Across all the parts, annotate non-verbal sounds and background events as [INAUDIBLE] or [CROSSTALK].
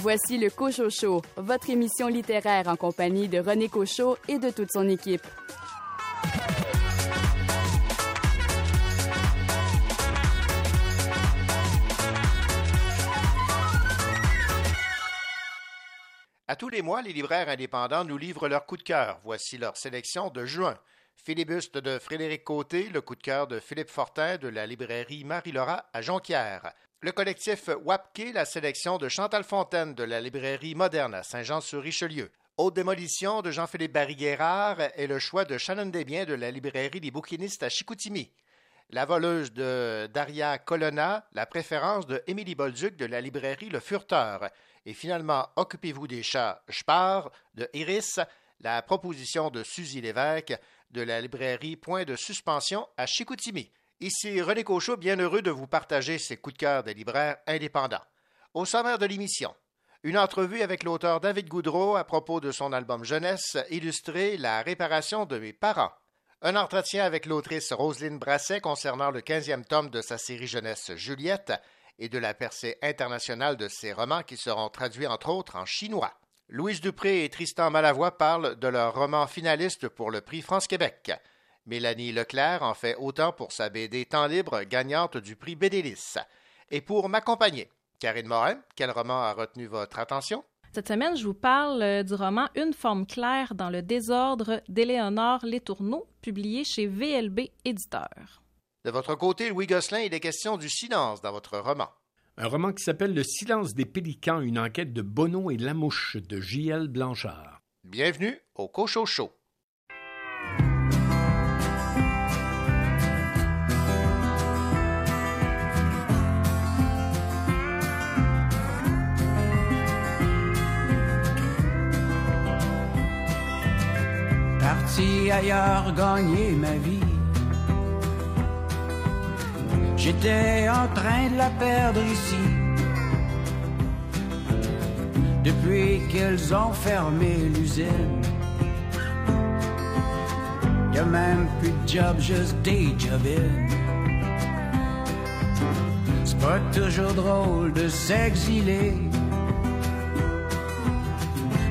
Voici le Cochot Show, votre émission littéraire en compagnie de René Cochot et de toute son équipe. À tous les mois, les libraires indépendants nous livrent leur coup de cœur. Voici leur sélection de juin. Philibuste de Frédéric Côté, le coup de cœur de Philippe Fortin de la librairie Marie-Laura à Jonquière. Le collectif WAPKE, la sélection de Chantal Fontaine de la librairie moderne à Saint-Jean-sur-Richelieu. Haute démolition de Jean-Philippe Barry-Guérard et le choix de Shannon Desbiens de la librairie des bouquinistes à Chicoutimi. La voleuse de Daria Colonna, la préférence de Émilie Bolduc de la librairie Le Furteur. Et finalement, Occupez-vous des chats, je pars de Iris, la proposition de Suzy Lévesque de la librairie Point de suspension à Chicoutimi. Ici René Cochot, bien heureux de vous partager ces coups de cœur des libraires indépendants. Au sommaire de l'émission, une entrevue avec l'auteur David Goudreau à propos de son album Jeunesse illustré La réparation de mes parents. Un entretien avec l'autrice Roselyne Brasset concernant le 15e tome de sa série jeunesse Juliette et de la percée internationale de ses romans qui seront traduits entre autres en chinois. Louise Dupré et Tristan Malavoie parlent de leur roman finaliste pour le prix France-Québec. Mélanie Leclerc en fait autant pour sa BD Temps libre, gagnante du prix Bédélis. Et pour m'accompagner, Karine Morin, quel roman a retenu votre attention? Cette semaine, je vous parle euh, du roman Une forme claire dans le désordre d'Éléonore Letourneau, publié chez VLB Éditeur. De votre côté, Louis Gosselin, il est question du silence dans votre roman. Un roman qui s'appelle Le silence des pélicans, une enquête de Bono et Lamouche de J.L. Blanchard. Bienvenue au Cochot Parti ailleurs gagner ma vie. J'étais en train de la perdre ici. Depuis qu'elles ont fermé l'usine. Y a même plus de job, juste des job C'est pas toujours drôle de s'exiler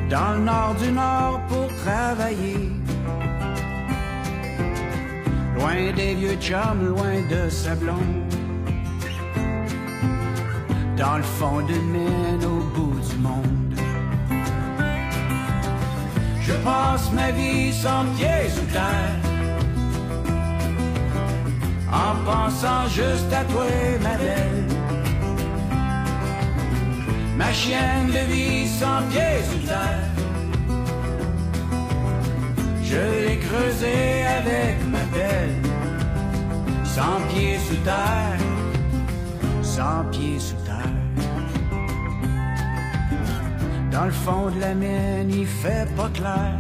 dans le nord du nord pour travailler. Loin des vieux chums, loin de sa blonde. Dans le fond de mine au bout du monde. Je passe ma vie sans pieds sous terre. En pensant juste à toi, ma belle. Ma chienne de vie sans pieds sous terre. Je l'ai creusé avec ma belle, sans pieds sous terre, sans pieds sous terre. Dans le fond de la mine, il fait pas clair.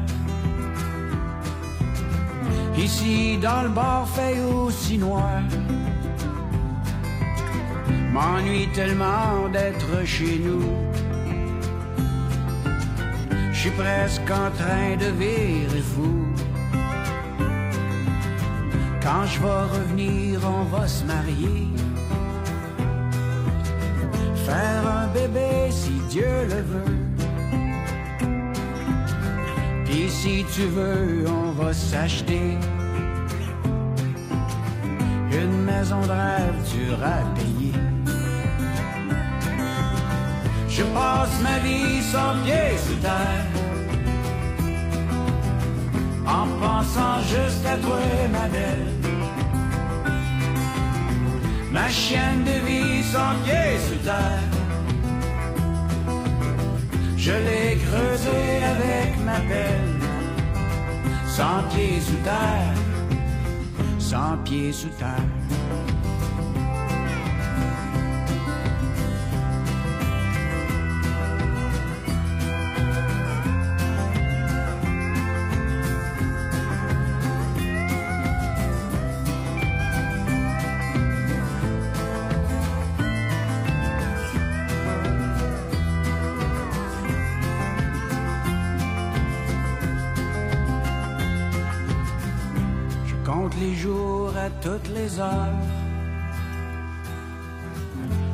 Ici, dans le bar, fait aussi noir. M'ennuie tellement d'être chez nous je suis presque en train de virer fou. Quand je vais revenir, on va se marier. Faire un bébé si Dieu le veut. Puis si tu veux, on va s'acheter une maison de rêve dure à Je passe ma vie sans pied sous terre. En pensant juste à toi, ma belle. Ma chienne de vie sans pied sous terre. Je l'ai creusée avec ma pelle. Sans pied sous terre. Sans pied sous terre.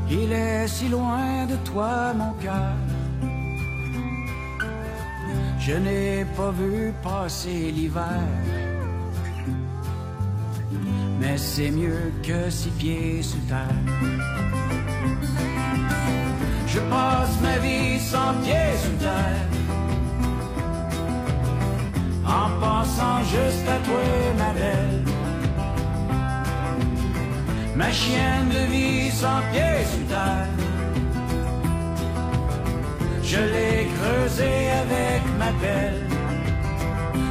Il est si loin de toi, mon cœur. Je n'ai pas vu passer l'hiver, mais c'est mieux que six pieds sous terre. Je passe ma vie sans pieds sous terre, en pensant juste à toi, ma belle. Ma chienne de vie sans pieds sous terre. Je l'ai creusé avec ma pelle,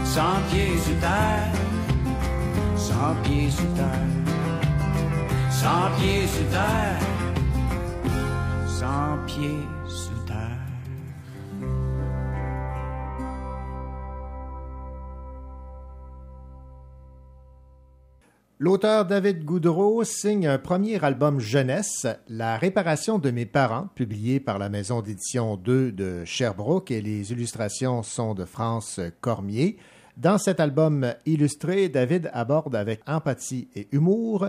sans pieds sous terre, sans pieds sous terre, sans pieds sous terre, sans pieds L'auteur David Goudreau signe un premier album jeunesse, La réparation de mes parents, publié par la maison d'édition 2 de Sherbrooke et les illustrations sont de France Cormier. Dans cet album illustré, David aborde avec empathie et humour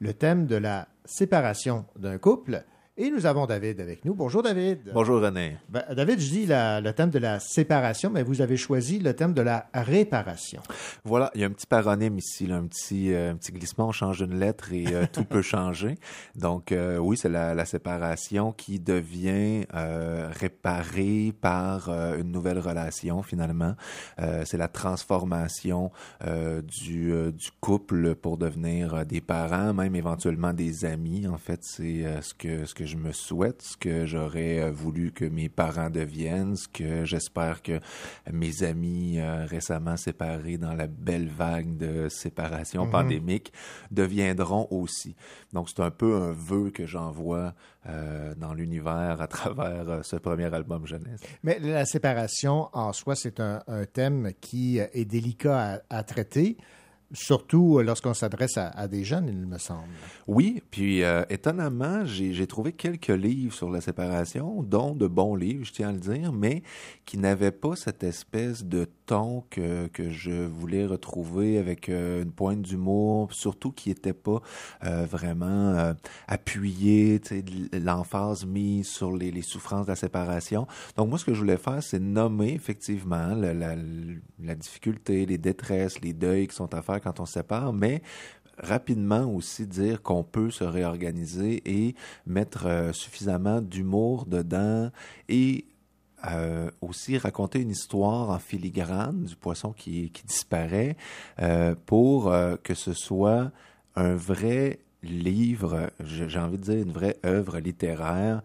le thème de la séparation d'un couple. Et nous avons David avec nous. Bonjour David. Bonjour René. Ben, David, je dis la- le thème de la séparation, mais vous avez choisi le thème de la réparation. Voilà, il y a un petit paronyme ici, là, un, petit, euh, un petit glissement, on change une lettre et euh, tout peut changer. [LAUGHS] Donc euh, oui, c'est la, la séparation qui devient réparée par une nouvelle relation finalement. C'est la transformation du, du couple pour devenir des parents, même éventuellement des amis. En fait, c'est ce que ce que je me souhaite, ce que j'aurais euh, voulu que mes parents deviennent, ce que j'espère que mes amis euh, récemment séparés dans la belle vague de séparation Mhm. pandémique deviendront aussi. Donc c'est un peu un vœu que j'envoie euh, dans l'univers à travers euh, ce premier album jeunesse. Mais la séparation en soi, c'est un, un thème qui est délicat à, à traiter, surtout lorsqu'on s'adresse à, des jeunes, il me semble. Oui, puis euh, étonnamment, j'ai trouvé quelques livres sur la séparation, dont de bons livres, je tiens à le dire, mais qui n'avaient pas cette espèce de que, que je voulais retrouver avec euh, une pointe d'humour, surtout qui n'était pas euh, vraiment euh, appuyé, l'emphase mise sur les, souffrances de la séparation. Donc moi, ce que je voulais faire, c'est nommer effectivement la, difficulté, les détresses, les deuils qui sont à faire quand on se sépare, mais rapidement aussi dire qu'on peut se réorganiser et mettre suffisamment d'humour dedans et euh, aussi raconter une histoire en filigrane du poisson qui, qui disparaît euh, pour euh, que ce soit un vrai livre, j'ai envie de dire une vraie œuvre littéraire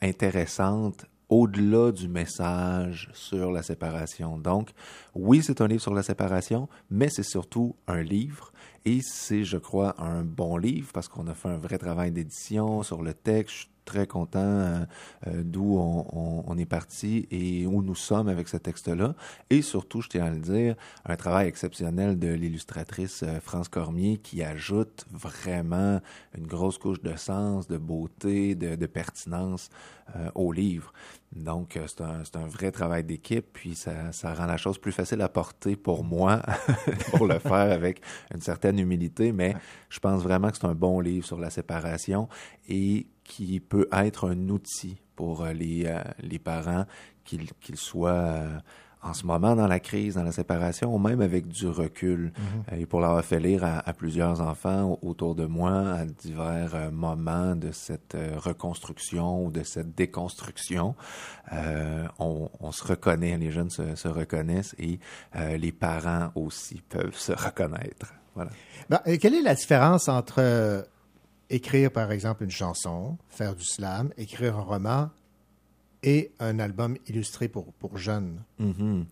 intéressante au-delà du message sur la séparation. Donc, oui, c'est un livre sur la séparation, mais c'est surtout un livre. Et c'est, je crois, un bon livre parce qu'on a fait un vrai travail d'édition sur le texte. Très content euh, euh, d'où on, on- on est parti et où nous sommes avec ce texte-là. Et surtout, je tiens à le dire, un travail exceptionnel de l'illustratrice euh, France Cormier qui ajoute vraiment une grosse couche de sens, de beauté, de, de pertinence euh, au livre. Donc, c'est un, c'est un vrai travail d'équipe, puis ça, ça rend la chose plus facile à porter pour moi, [LAUGHS] pour le [LAUGHS] faire avec une certaine humilité, mais je pense vraiment que c'est un bon livre sur la séparation et qui peut être un outil pour euh, les, euh, les parents, qu'ils qu'ils soient euh, en ce moment dans la crise, dans la séparation, ou même avec du recul. Euh, Et pour l'avoir fait lire à, à plusieurs enfants autour de moi à divers euh, moments de cette euh, reconstruction ou de cette déconstruction, euh, on, on se reconnaît, les jeunes se, se reconnaissent et les parents aussi peuvent se reconnaître. Voilà. Ben, quelle est la différence entre écrire, par exemple, une chanson, faire du slam, écrire un roman et un album illustré pour, jeunes? Mhm.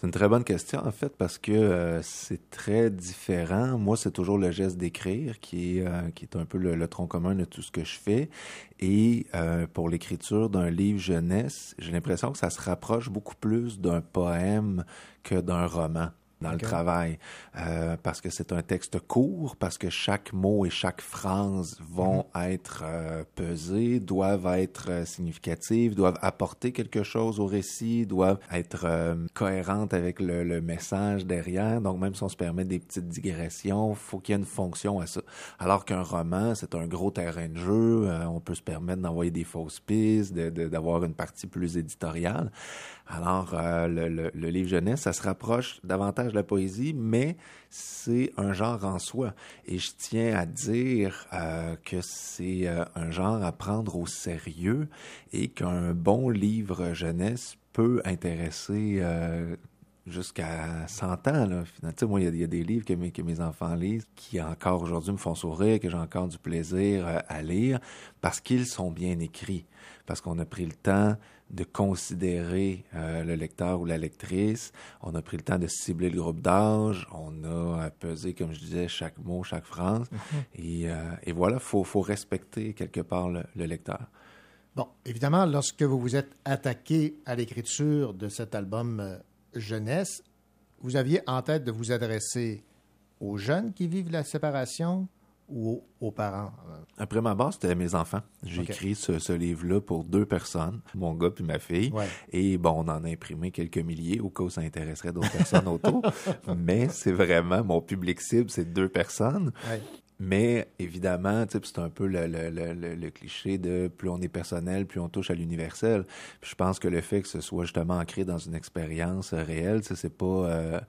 C'est une très bonne question, en fait, parce que euh, c'est très différent. Moi, c'est toujours le geste d'écrire qui est, euh, un peu le, le tronc commun de tout ce que je fais. Et euh, pour l'écriture d'un livre jeunesse, j'ai l'impression que ça se rapproche beaucoup plus d'un poème que d'un roman. Dans le travail, euh, parce que c'est un texte court, parce que chaque mot et chaque phrase vont être euh, pesés, doivent être euh, significatives, doivent apporter quelque chose au récit, doivent être euh, cohérentes avec le, le message derrière. Donc même si on se permet des petites digressions, faut qu'il y ait une fonction à ça. Alors qu'un roman, c'est un gros terrain de jeu, euh, on peut se permettre d'envoyer des fausses pistes, de- de- d'avoir une partie plus éditoriale. Alors, euh, le, le- le livre jeunesse, ça se rapproche davantage de la poésie, mais c'est un genre en soi. Et je tiens à dire euh, que c'est euh, un genre à prendre au sérieux et qu'un bon livre jeunesse peut intéresser euh, jusqu'à 100 ans. Là. Moi, il y a- des livres que mes, que mes enfants lisent qui encore aujourd'hui me font sourire, que j'ai encore du plaisir à lire parce qu'ils sont bien écrits, parce qu'on a pris le temps de considérer euh, le lecteur ou la lectrice, on a pris le temps de cibler le groupe d'âge, on a euh, pesé, comme je disais, chaque mot, chaque phrase, et, euh, et voilà, faut, faut respecter quelque part le, le lecteur. Bon, évidemment, lorsque vous vous êtes attaqué à l'écriture de cet album euh, jeunesse, vous aviez en tête de vous adresser aux jeunes qui vivent la séparation? Ou aux, parents. Après ma base, c'était mes enfants. J'ai écrit ce, ce livre-là pour deux personnes, mon gars puis ma fille. Ouais. Et bon, on en a imprimé quelques milliers au cas où ça intéresserait d'autres personnes autour. [LAUGHS] Mais c'est vraiment mon public cible, c'est deux personnes. Ouais. Mais évidemment, c'est un peu le, le- le- le- cliché de plus on est personnel, plus on touche à l'universel. Puis je pense que le fait que ce soit justement ancré dans une expérience réelle, c'est pas euh,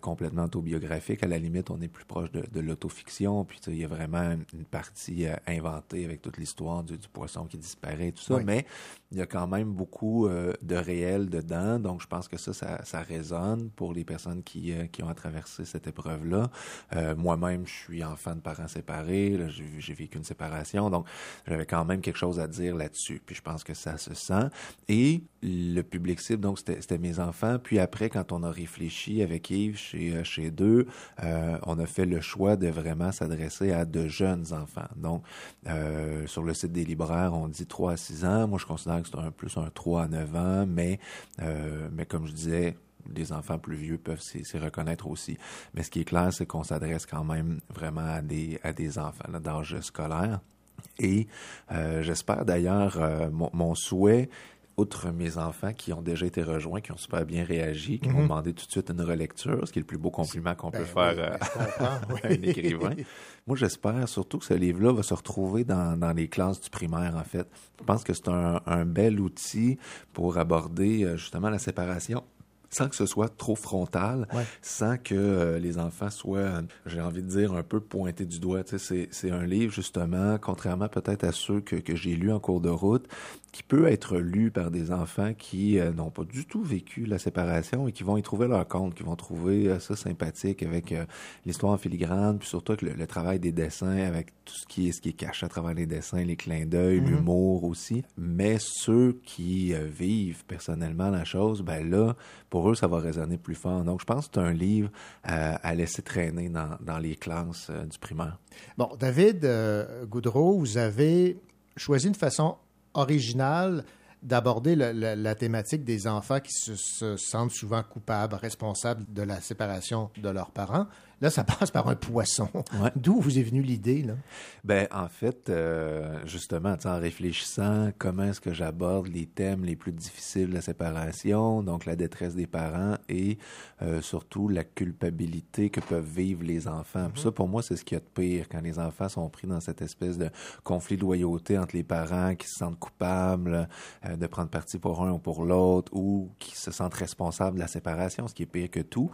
complètement autobiographique. À la limite, on est plus proche de, de l'autofiction. Puis il y a vraiment une, partie euh, inventée avec toute l'histoire du, du poisson qui disparaît et tout ça. Oui. Mais il y a quand même beaucoup euh, de réel dedans. Donc je pense que ça, ça, ça résonne pour les personnes qui, qui ont à traverser cette épreuve-là. Moi-même, je suis enfant de parents séparés. Là, J'ai vécu une séparation. Donc, j'avais quand même quelque chose à dire là-dessus. Puis je pense que ça se sent. Et le public cible, donc, c'était mes enfants. Puis après, quand on a réfléchi avec Yves chez, euh, chez deux, euh, on a fait le choix de vraiment s'adresser à de jeunes enfants. Donc, euh, sur le site des libraires, on dit 3 à 6 ans. Moi, je considère que c'est un plus un 3 à 9 ans, mais, mais comme je disais, les enfants plus vieux peuvent s'y reconnaître aussi. Mais ce qui est clair, c'est qu'on s'adresse quand même vraiment à des, à des enfants d'âge scolaire. Et euh, j'espère d'ailleurs, euh, mon, mon souhait, outre mes enfants qui ont déjà été rejoints, qui ont super bien réagi, qui m'ont demandé tout de suite une relecture, ce qui est le plus beau compliment qu'on Ben peut oui, faire ben, euh, [LAUGHS] à un écrivain. Moi, j'espère surtout que ce livre-là va se retrouver dans, dans les classes du primaire, en fait. Je pense que c'est un, un bel outil pour aborder euh, justement la séparation sans que ce soit trop frontal, Ouais. sans que euh, les enfants soient, euh, j'ai envie de dire, un peu pointés du doigt. C'est, un livre, justement, contrairement peut-être à ceux que, que j'ai lus en cours de route, qui peut être lu par des enfants qui euh, n'ont pas du tout vécu la séparation et qui vont y trouver leur compte, qui vont trouver euh, ça sympathique avec l'histoire en filigrane, puis surtout avec le, le travail des dessins, avec tout ce qui est, ce qui est caché à travers les dessins, les clins d'œil, l'humour aussi. Mais ceux qui vivent personnellement la chose, ben là, pour eux, ça va résonner plus fort. Donc, je pense que c'est un livre euh, à laisser traîner dans, les classes euh, du primaire. Bon, David euh, Goudreau, vous avez choisi une façon originale d'aborder la thématique des enfants qui se sentent souvent coupables, responsables de la séparation de leurs parents. Là, ça [LAUGHS] passe par un poisson. Ouais. D'où vous est venue l'idée, là? Ben, en fait, euh, justement, en réfléchissant, comment est-ce que j'aborde les thèmes les plus difficiles de la séparation, donc la détresse des parents et euh, surtout la culpabilité que peuvent vivre les enfants. Puis ça, pour moi, c'est ce qu'il y a de pire quand les enfants sont pris dans cette espèce de conflit de loyauté entre les parents qui se sentent coupables euh, de prendre parti pour un ou pour l'autre ou qui se sentent responsables de la séparation, ce qui est pire que tout.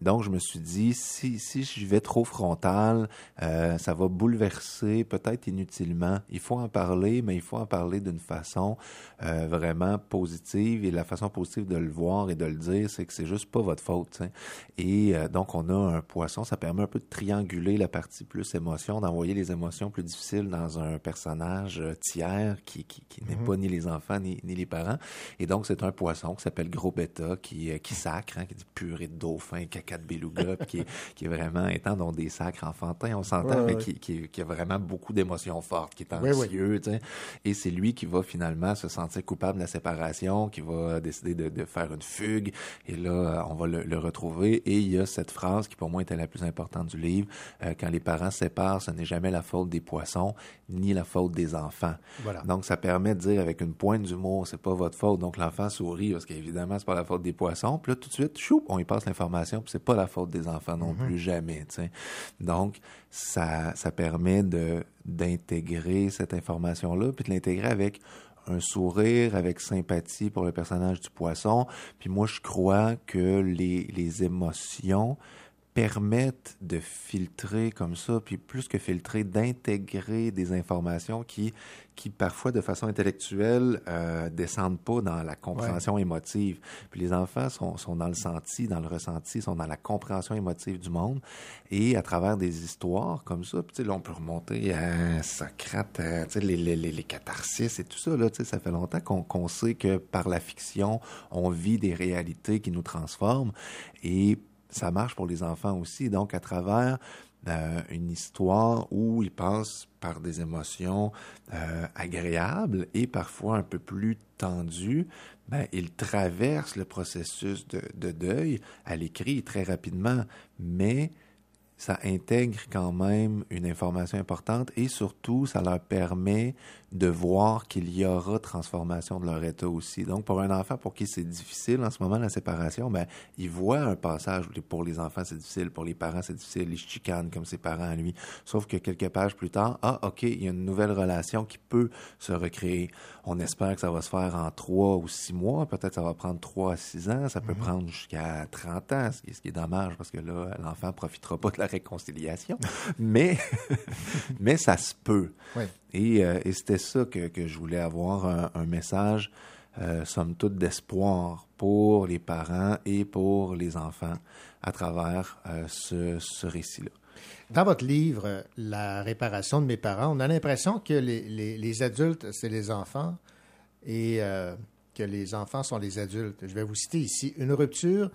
Donc, je me suis dit, si, si j'y vais trop frontal, euh, ça va bouleverser peut-être inutilement. Il faut en parler, mais il faut en parler d'une façon euh, vraiment positive. Et la façon positive de le voir et de le dire, c'est que c'est juste pas votre faute. Et euh, donc, on a un poisson, ça permet un peu de trianguler la partie plus émotion, d'envoyer les émotions plus difficiles dans un personnage euh, tiers qui, qui, qui n'est pas ni les enfants ni, ni les parents. Et donc, c'est un poisson qui s'appelle Gros Beta, qui, euh, qui sacre, hein, qui dit purée de dauphin, caca de beluga, puis qui est qui est vraiment étant dans des sacres enfantins, on s'entend, mais Qui, qui, a vraiment beaucoup d'émotions fortes, qui est anxieux, et c'est lui qui va finalement se sentir coupable de la séparation, qui va décider de, de faire une fugue, et là, on va le, le, retrouver, et il y a cette phrase qui pour moi était la plus importante du livre, euh, quand les parents se séparent, ce n'est jamais la faute des poissons, ni la faute des enfants. Voilà. Donc, ça permet de dire avec une pointe d'humour, c'est pas votre faute, donc l'enfant sourit, parce qu'évidemment, c'est pas la faute des poissons, puis là, tout de suite, chou, on y passe l'information, puis c'est pas la faute des enfants non plus, jamais, sais. Donc, ça, ça permet de d'intégrer cette information-là, puis de l'intégrer avec un sourire, avec sympathie pour le personnage du poisson. Puis moi, je crois que les, les émotions permettent de filtrer comme ça, puis plus que filtrer, d'intégrer des informations qui, qui parfois, de façon intellectuelle, euh, descendent pas dans la compréhension émotive. Puis les enfants sont, sont dans le senti, dans le ressenti, sont dans la compréhension émotive du monde. Et à travers des histoires comme ça, puis là, on peut remonter à Socrate, à, les, les, les, les catharsis et tout ça. Là, ça fait longtemps qu'on qu'on sait que par la fiction, on vit des réalités qui nous transforment. Et ça marche pour les enfants aussi. Donc, à travers euh, une histoire où ils passent par des émotions euh, agréables et parfois un peu plus tendues, ben, ils traversent le processus de, de deuil à l'écrit très rapidement, mais ça intègre quand même une information importante et surtout, ça leur permet de voir qu'il y aura transformation de leur état aussi. Donc, pour un enfant pour qui c'est difficile en ce moment la séparation, ben, il voit un passage où pour les enfants c'est difficile, pour les parents c'est difficile, ils chicanent comme ses parents à lui. Sauf que quelques pages plus tard, ah, ok, il y a une nouvelle relation qui peut se recréer. On espère que ça va se faire en trois ou six mois, peut-être ça va prendre trois à six ans, ça peut mhm. prendre jusqu'à 30 ans, ce qui, est, ce qui est dommage parce que là, l'enfant profitera pas de la réconciliation, [LAUGHS] mais, [LAUGHS] mais ça se peut. Oui. Et, euh, et c'était ça que, je voulais avoir, un, message, euh, somme toute, d'espoir pour les parents et pour les enfants à travers euh, ce, récit-là. Dans votre livre, La réparation de mes parents, on a l'impression que les, adultes, c'est les enfants et euh, que les enfants sont les adultes. Je vais vous citer ici une rupture euh,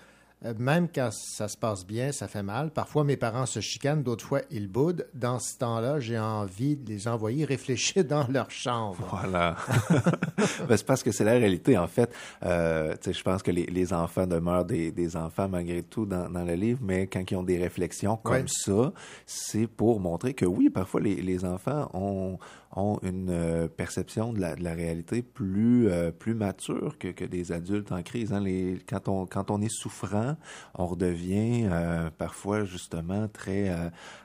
même quand ça se passe bien, ça fait mal. Parfois, mes parents se chicanent, d'autres fois, ils boudent. Dans ce temps-là, j'ai envie de les envoyer [LAUGHS] réfléchir dans leur chambre. Voilà. [LAUGHS] ben, c'est parce que c'est la réalité, en fait. Euh, je pense que les, les, enfants demeurent des, des, enfants malgré tout dans, dans, le livre, mais quand ils ont des réflexions comme ça, c'est pour montrer que oui, parfois, les, les enfants ont ont une euh, perception de la, réalité plus euh, plus mature que, que des adultes en crise. Hein. Quand on quand on est souffrant, on redevient euh, parfois justement très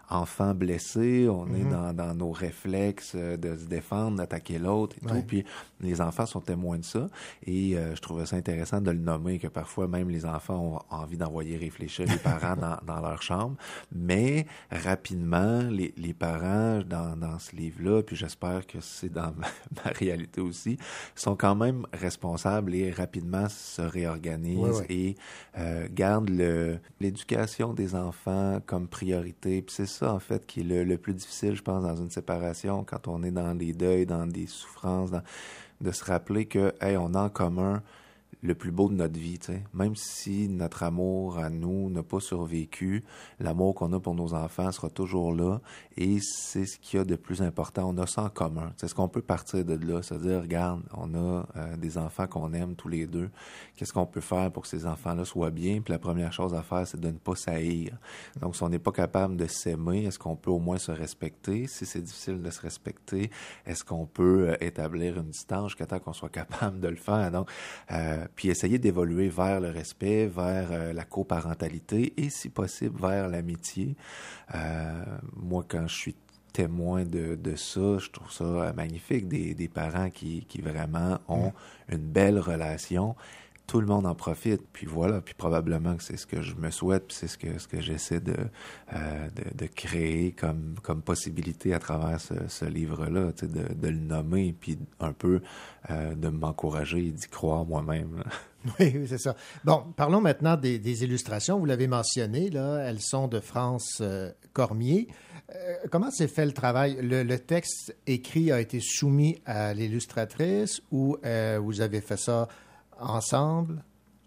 enfants blessés, on est mm-hmm. dans, nos réflexes euh, de se défendre, d'attaquer l'autre et tout. Puis les enfants sont témoins de ça. Et euh, je trouvais ça intéressant de le nommer, que parfois même les enfants ont envie d'envoyer réfléchir les parents dans, leur chambre. Mais rapidement, les, parents, dans, ce livre-là, puis j'espère que c'est dans [LAUGHS] ma, réalité aussi, sont quand même responsables et rapidement se réorganisent et euh, gardent l'éducation des enfants comme priorité. Puis c'est ça, en fait, qui est le, plus difficile, je pense, dans une séparation, quand on est dans des deuils, dans des souffrances, de se rappeler que, hey, on a en commun le plus beau de notre vie. Même si notre amour à nous n'a pas survécu, l'amour qu'on a pour nos enfants sera toujours là et c'est ce qu'il y a de plus important. On a ça en commun. C'est ce qu'on peut partir de là, se dire, regarde, on a euh, des enfants qu'on aime tous les deux. Qu'est-ce qu'on peut faire pour que ces enfants-là soient bien? Puis la première chose à faire, c'est de ne pas s'haïr. Donc, si on n'est pas capable de s'aimer, est-ce qu'on peut au moins se respecter? Si c'est difficile de se respecter, est-ce qu'on peut euh, établir une distance jusqu'à temps qu'on soit capable de le faire? Donc, euh, puis essayer d'évoluer vers le respect, vers euh, la coparentalité et, si possible, vers l'amitié. Moi, quand je suis témoin de, de, ça, je trouve ça magnifique, des, des parents qui, qui vraiment ont mm. une belle relation tout le monde en profite. Puis voilà, puis probablement que c'est ce que je me souhaite, puis c'est ce que, ce que j'essaie de, euh, de, de, créer comme, comme possibilité à travers ce, ce livre-là, de, de le nommer, puis un peu euh, de m'encourager et d'y croire moi-même. [LAUGHS] Oui, oui c'est ça. Bon, parlons maintenant des, des illustrations. Vous l'avez mentionné, là, elles sont de France euh, Cormier. Euh, comment s'est fait le travail? Le, le, texte écrit a été soumis à l'illustratrice ou euh, vous avez fait ça ensemble?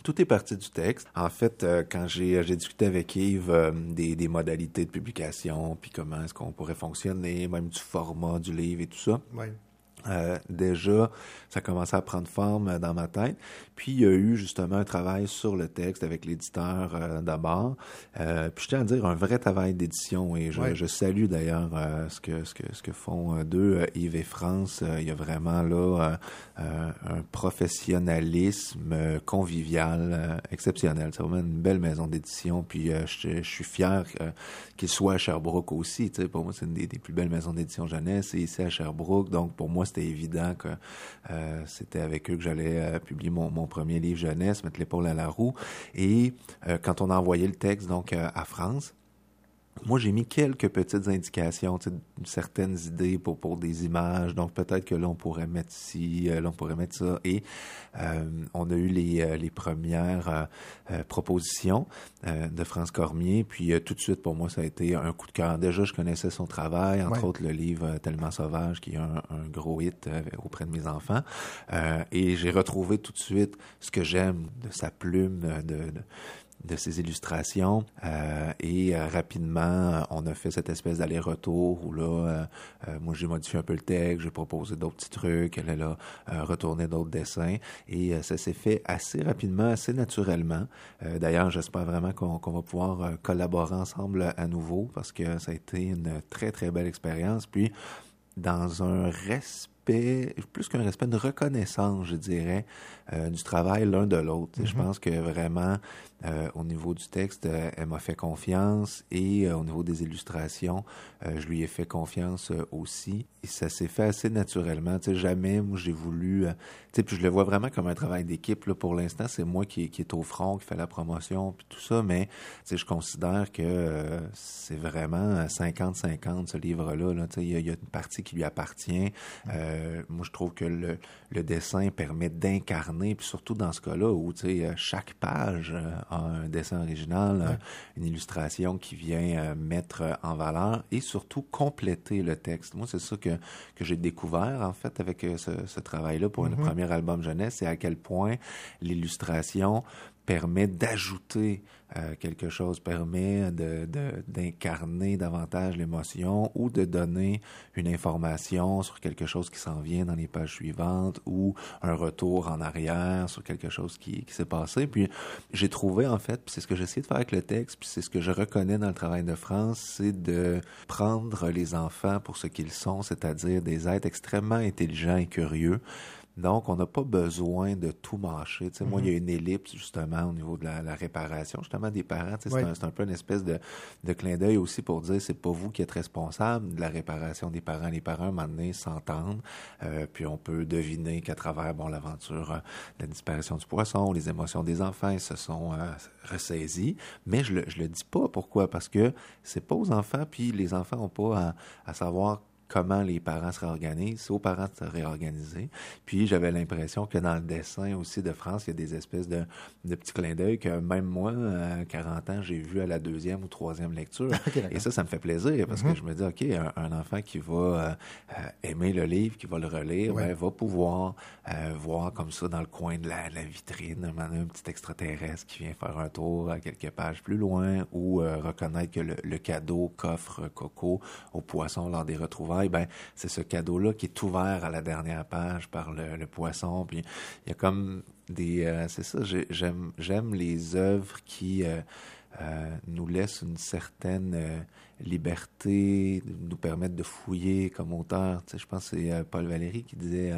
tout est parti du texte. En fait, euh, quand j'ai discuté avec Yves euh, des, des, modalités de publication, puis comment est-ce qu'on pourrait fonctionner, même du format du livre et tout ça. Oui. Euh, déjà, ça commençait à prendre forme dans ma tête. Puis il y a eu justement un travail sur le texte avec l'éditeur euh, d'abord. Euh, puis je tiens à dire un vrai travail d'édition et je, je salue d'ailleurs euh, ce que ce que ce que font deux Yves et France. il y a vraiment là un professionnalisme convivial exceptionnel. C'est vraiment une belle maison d'édition. Puis je, je, suis fier qu'il soit à Sherbrooke aussi. Tu sais, pour moi, c'est une des, des, plus belles maisons d'édition jeunesse. Et ici à Sherbrooke, donc pour moi c'était évident que euh, c'était avec eux que j'allais euh, publier mon, mon, premier livre jeunesse, mettre l'épaule à la roue. Et euh, quand on a envoyé le texte donc à France, moi, j'ai mis quelques petites indications, certaines idées pour, pour des images. Donc, peut-être que là, on pourrait mettre ci, euh, là, on pourrait mettre ça. Et euh, on a eu les, euh, les premières propositions de France Cormier. Puis, tout de suite, pour moi, ça a été un coup de cœur. Déjà, je connaissais son travail, entre autres le livre Tellement sauvage, qui est un, un gros hit auprès de mes enfants. et j'ai retrouvé tout de suite ce que j'aime de sa plume, de, de de ces illustrations euh, et euh, rapidement on a fait cette espèce d'aller-retour où là euh, moi j'ai modifié un peu le texte j'ai proposé d'autres petits trucs elle a retourné d'autres dessins et ça s'est fait assez rapidement assez naturellement. D'ailleurs j'espère vraiment qu'on va pouvoir collaborer ensemble à nouveau parce que ça a été une très très belle expérience. Puis dans un respect plus qu'un respect, une reconnaissance, je dirais, du travail l'un de l'autre. Je mm-hmm. pense que vraiment, euh, au niveau du texte, euh, elle m'a fait confiance et euh, au niveau des illustrations, je lui ai fait confiance aussi. Et ça s'est fait assez naturellement. Tu sais, jamais, moi, j'ai voulu... puis je le vois vraiment comme un travail d'équipe. Là, pour l'instant, c'est moi qui, qui est au front, qui fait la promotion, puis tout ça. Mais, je considère que c'est vraiment 50-50, ce livre-là. Là. Il y, a une partie qui lui appartient. moi, je trouve que le, le dessin permet d'incarner, puis surtout dans ce cas-là, où, tu sais, chaque page un dessin original, une illustration qui vient euh, mettre en valeur et surtout compléter le texte. Moi, c'est ça que, que j'ai découvert, en fait, avec euh, ce, ce travail-là pour mm-hmm. un premier album jeunesse, c'est à quel point l'illustration permet d'ajouter euh, quelque chose, permet d'incarner de, davantage l'émotion ou de donner une information sur quelque chose qui s'en vient dans les pages suivantes ou un retour en arrière sur quelque chose qui, qui s'est passé. Puis j'ai trouvé en fait, c'est ce que j'essaie de faire avec le texte, puis c'est ce que je reconnais dans le travail de France, c'est de prendre les enfants pour ce qu'ils sont, c'est-à-dire des êtres extrêmement intelligents et curieux, donc, on n'a pas besoin de tout mâcher. Tu sais, Moi, il y a mhm. une ellipse, justement, au niveau de la, réparation, justement, des parents. C'est un, peu une espèce de, de clin d'œil aussi pour dire c'est pas vous qui êtes responsable de la réparation des parents. Les parents, à un moment donné, s'entendent, euh, puis on peut deviner qu'à travers bon l'aventure, euh, la disparition du poisson, les émotions des enfants, ils se sont euh, ressaisis. Mais je le, je le dis pas. Pourquoi? Parce que c'est pas aux enfants, puis les enfants n'ont pas à, à savoir comment les parents se réorganisent, aux parents de se réorganiser. Puis j'avais l'impression que dans le dessin aussi de France, il y a des espèces de, de petits clins d'œil que même moi, à 40 ans, j'ai vu à la deuxième ou troisième lecture. [LAUGHS] Et ça, ça me fait plaisir parce que mm-hmm. je me dis, OK, un, enfant qui va euh, euh, aimer le livre, qui va le relire, ben, va pouvoir euh, voir comme ça dans le coin de la, la vitrine, un, petit extraterrestre qui vient faire un tour à quelques pages plus loin ou reconnaître que le, le cadeau qu'offre Coco au poisson lors des retrouvailles ben, c'est ce cadeau-là qui est ouvert à la dernière page par le, poisson. Puis il y a comme des... Euh, c'est ça, j'aime, j'aime les œuvres qui euh, euh, nous laissent une certaine liberté, nous permettent de fouiller comme auteur. Tu sais, je pense que c'est Paul Valéry qui disait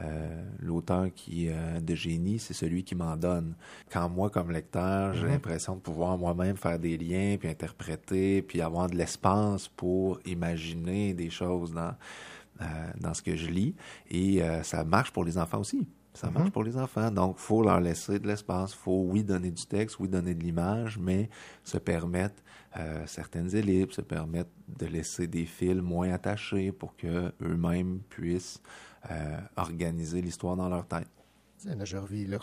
euh, l'auteur qui euh, de génie, c'est celui qui m'en donne. Quand moi, comme lecteur, j'ai mhm. l'impression de pouvoir moi-même faire des liens, puis interpréter, puis avoir de l'espace pour imaginer des choses dans, euh, dans ce que je lis. Et ça marche pour les enfants aussi. Ça marche pour les enfants. Donc, faut leur laisser de l'espace. faut, oui, donner du texte, oui, donner de l'image, mais se permettre certaines ellipses, se permettre de laisser des fils moins attachés pour que eux-mêmes puissent euh, organiser l'histoire dans leur tête. Je revis le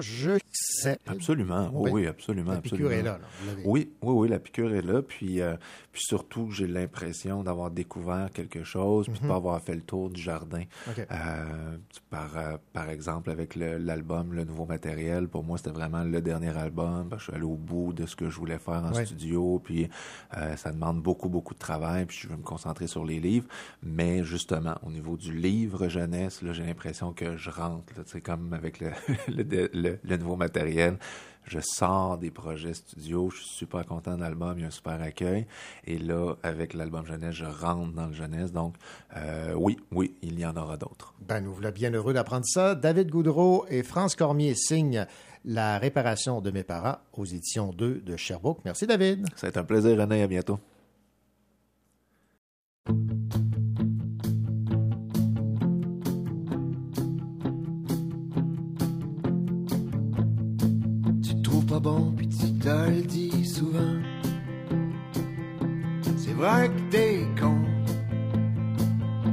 je sais. Absolument, oui, oui absolument. La piqûre est là. oui, oui, oui, la piqûre est là. Puis, euh, puis surtout, j'ai l'impression d'avoir découvert quelque chose, puis de mhm. pas avoir fait le tour du jardin. Euh, par, euh, par exemple, avec l'album le, Nouveau Matériel, pour moi, c'était vraiment le dernier album. je suis allé au bout de ce que je voulais faire en studio, puis ça demande beaucoup, beaucoup de travail, puis je veux me concentrer sur les livres. Mais justement, au niveau du livre jeunesse, j'ai l'impression que je rentre, sais, comme avec le, [LAUGHS] le, le, nouveau matériel. Je sors des projets studio, je suis super content de l'album, il y a un super accueil. Et là, avec l'album jeunesse, je rentre dans le jeunesse. Donc, euh, oui, oui, il y en aura d'autres. Ben, nous voilà bien heureux d'apprendre ça. David Goudreau et France Cormier signent La réparation de mes parents aux éditions 2 de Sherbrooke. Merci, David. Ça a été un plaisir, René. À bientôt. Bon, puis tu te le dis souvent. C'est vrai que t'es con,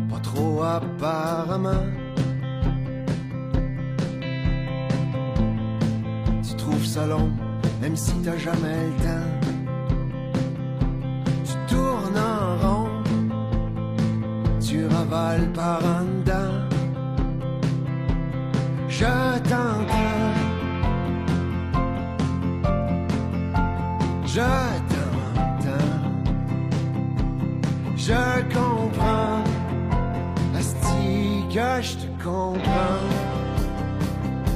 pas trop apparemment. Tu trouves ça long, même si t'as jamais le temps. Tu tournes en rond, tu ravales par en dedans. Je t'entends. Je t'entends, je comprends, Asti que je te comprends,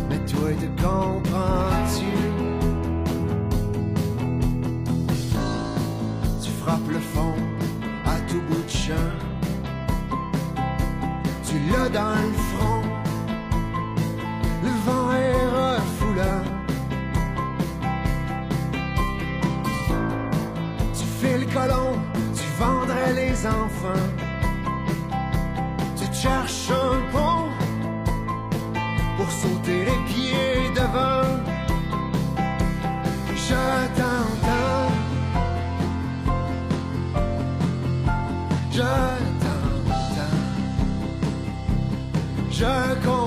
mais toi te comprends-tu? Tu frappes le fond à tout bout de champ, tu l'as dans le front, enfants. Tu cherches un pont pour sauter les pieds devant. Je t'entends. Je t'entends. Je comprends.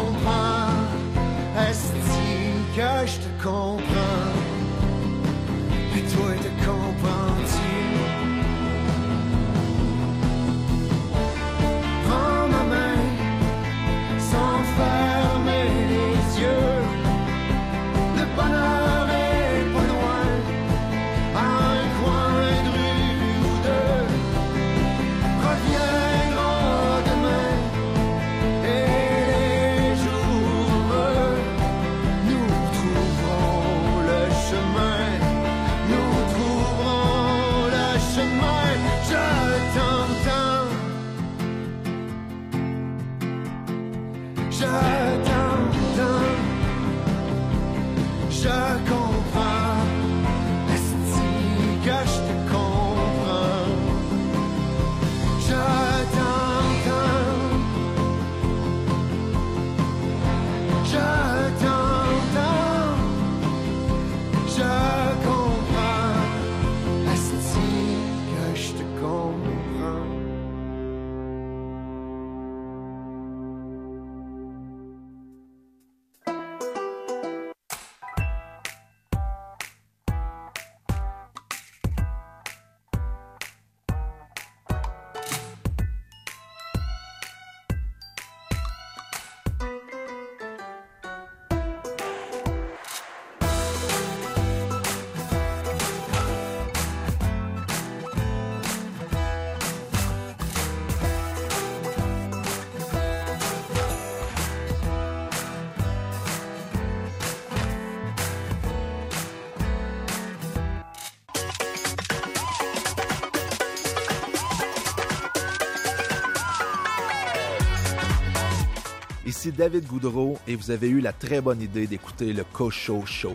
David Goudreau et vous avez eu la très bonne idée d'écouter le Cocho Show.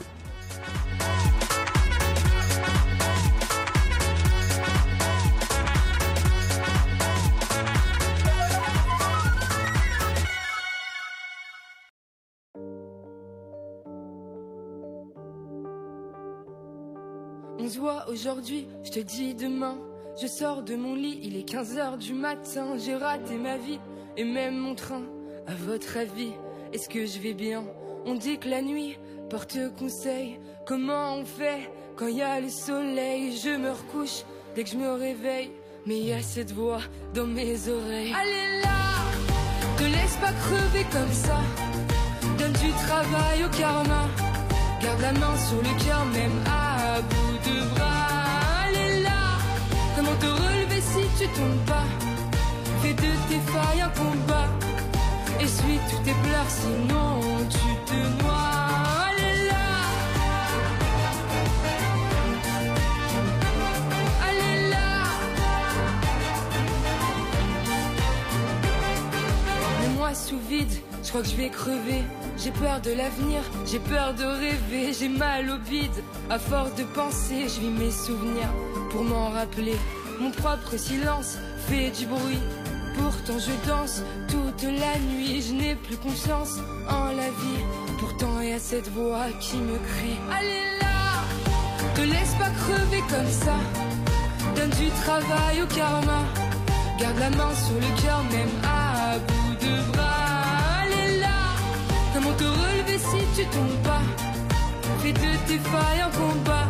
On se voit aujourd'hui, je te dis demain. Je sors de mon lit, il est 15h du matin. J'ai raté ma vie et même mon train. À votre avis, est-ce que je vais bien? On dit que la nuit porte conseil. Comment on fait quand il y a le soleil? Je me recouche dès que je me réveille. Mais il y a cette voix dans mes oreilles. Allez là, te laisse pas crever comme ça. Donne du travail au karma. Garde la main sur le cœur, même à bout de bras. Allez là, comment te relever si tu tombes pas? Fais de tes failles un combat. Essuie tous tes pleurs, sinon tu te noies. Allez là, allez là. Mais moi sous vide, je crois que je vais crever. J'ai peur de l'avenir, j'ai peur de rêver, j'ai mal au bide. À force de penser, je vis mes souvenirs pour m'en rappeler. Mon propre silence fait du bruit. Pourtant je danse toute la nuit, je n'ai plus confiance en la vie. Pourtant il y a cette voix qui me crie. Allez là, te laisse pas crever comme ça. Donne du travail au karma. Garde la main sur le cœur, même à bout de bras. Allez là, comment te relever si tu tombes pas Fais de tes failles un combat.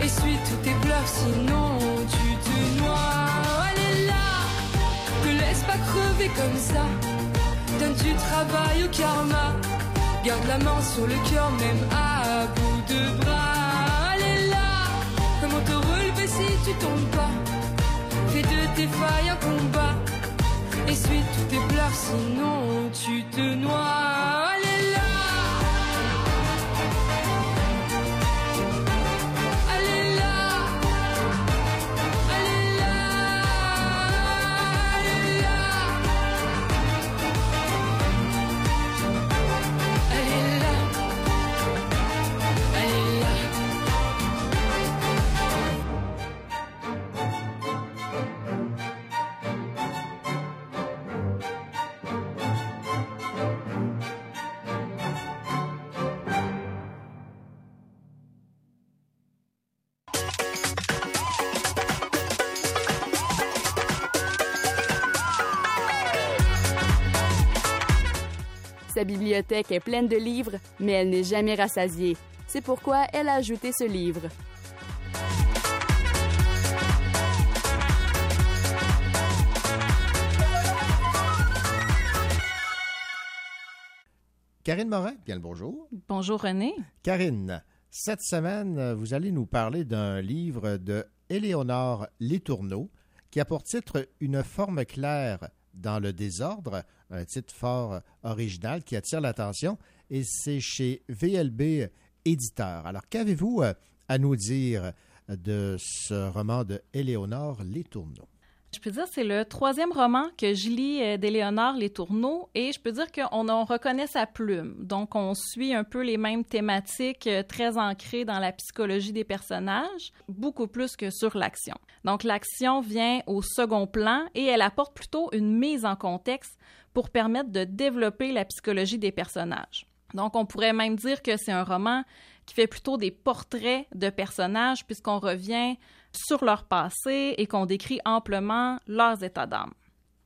Essuie tous tes pleurs, sinon tu te noies. Pas crever comme ça. Donne du travail au karma. Garde la main sur le cœur, même à bout de bras. Allez là, comment te relever si tu tombes pas? Fais de tes failles un combat. Essuie tous tes pleurs, sinon tu te noies. Sa bibliothèque est pleine de livres, mais elle n'est jamais rassasiée. C'est pourquoi elle a ajouté ce livre. Karine Morin, bien le bonjour. Bonjour René. Karine, cette semaine, vous allez nous parler d'un livre de Éléonore Letourneau qui a pour titre Une forme claire dans le désordre, un titre fort original qui attire l'attention, et c'est chez VLB Éditeur. Alors, qu'avez-vous euh, à nous dire de ce roman de Éléonore Letourneau? Je peux dire c'est le troisième roman que je lis euh, d'Éléonore Les Tourneaux et je peux dire qu'on en reconnaît sa plume. Donc on suit un peu les mêmes thématiques euh, très ancrées dans la psychologie des personnages, beaucoup plus que sur l'action. Donc l'action vient au second plan et elle apporte plutôt une mise en contexte pour permettre de développer la psychologie des personnages. Donc on pourrait même dire que c'est un roman qui fait plutôt des portraits de personnages puisqu'on revient sur leur passé et qu'on décrit amplement leurs états d'âme.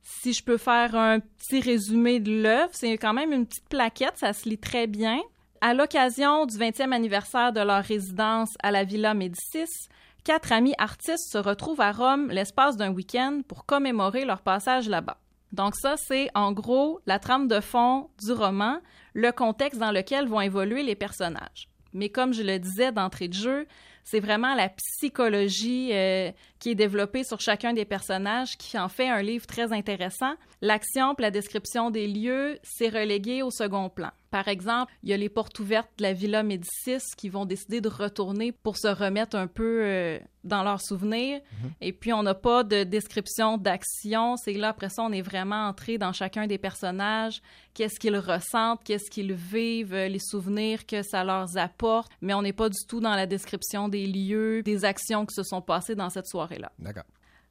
Si je peux faire un petit résumé de l'œuvre, c'est quand même une petite plaquette, ça se lit très bien. À l'occasion du 20e anniversaire de leur résidence à la Villa Médicis, quatre amis artistes se retrouvent à Rome l'espace d'un week-end pour commémorer leur passage là-bas. Donc ça, c'est en gros la trame de fond du roman, le contexte dans lequel vont évoluer les personnages. Mais comme je le disais d'entrée de jeu, c'est vraiment la psychologie euh, qui est développée sur chacun des personnages qui en fait un livre très intéressant. L'action la description des lieux, c'est relégué au second plan. Par exemple, il y a les portes ouvertes de la Villa Médicis qui vont décider de retourner pour se remettre un peu euh, dans leurs souvenirs. Et puis, on n'a pas de description d'action. C'est là, après ça, on est vraiment entré dans chacun des personnages. Qu'est-ce qu'ils ressentent, qu'est-ce qu'ils vivent, euh, les souvenirs que ça leur apporte. Mais on n'est pas du tout dans la description des lieux, des actions qui se sont passées dans cette soirée-là. D'accord.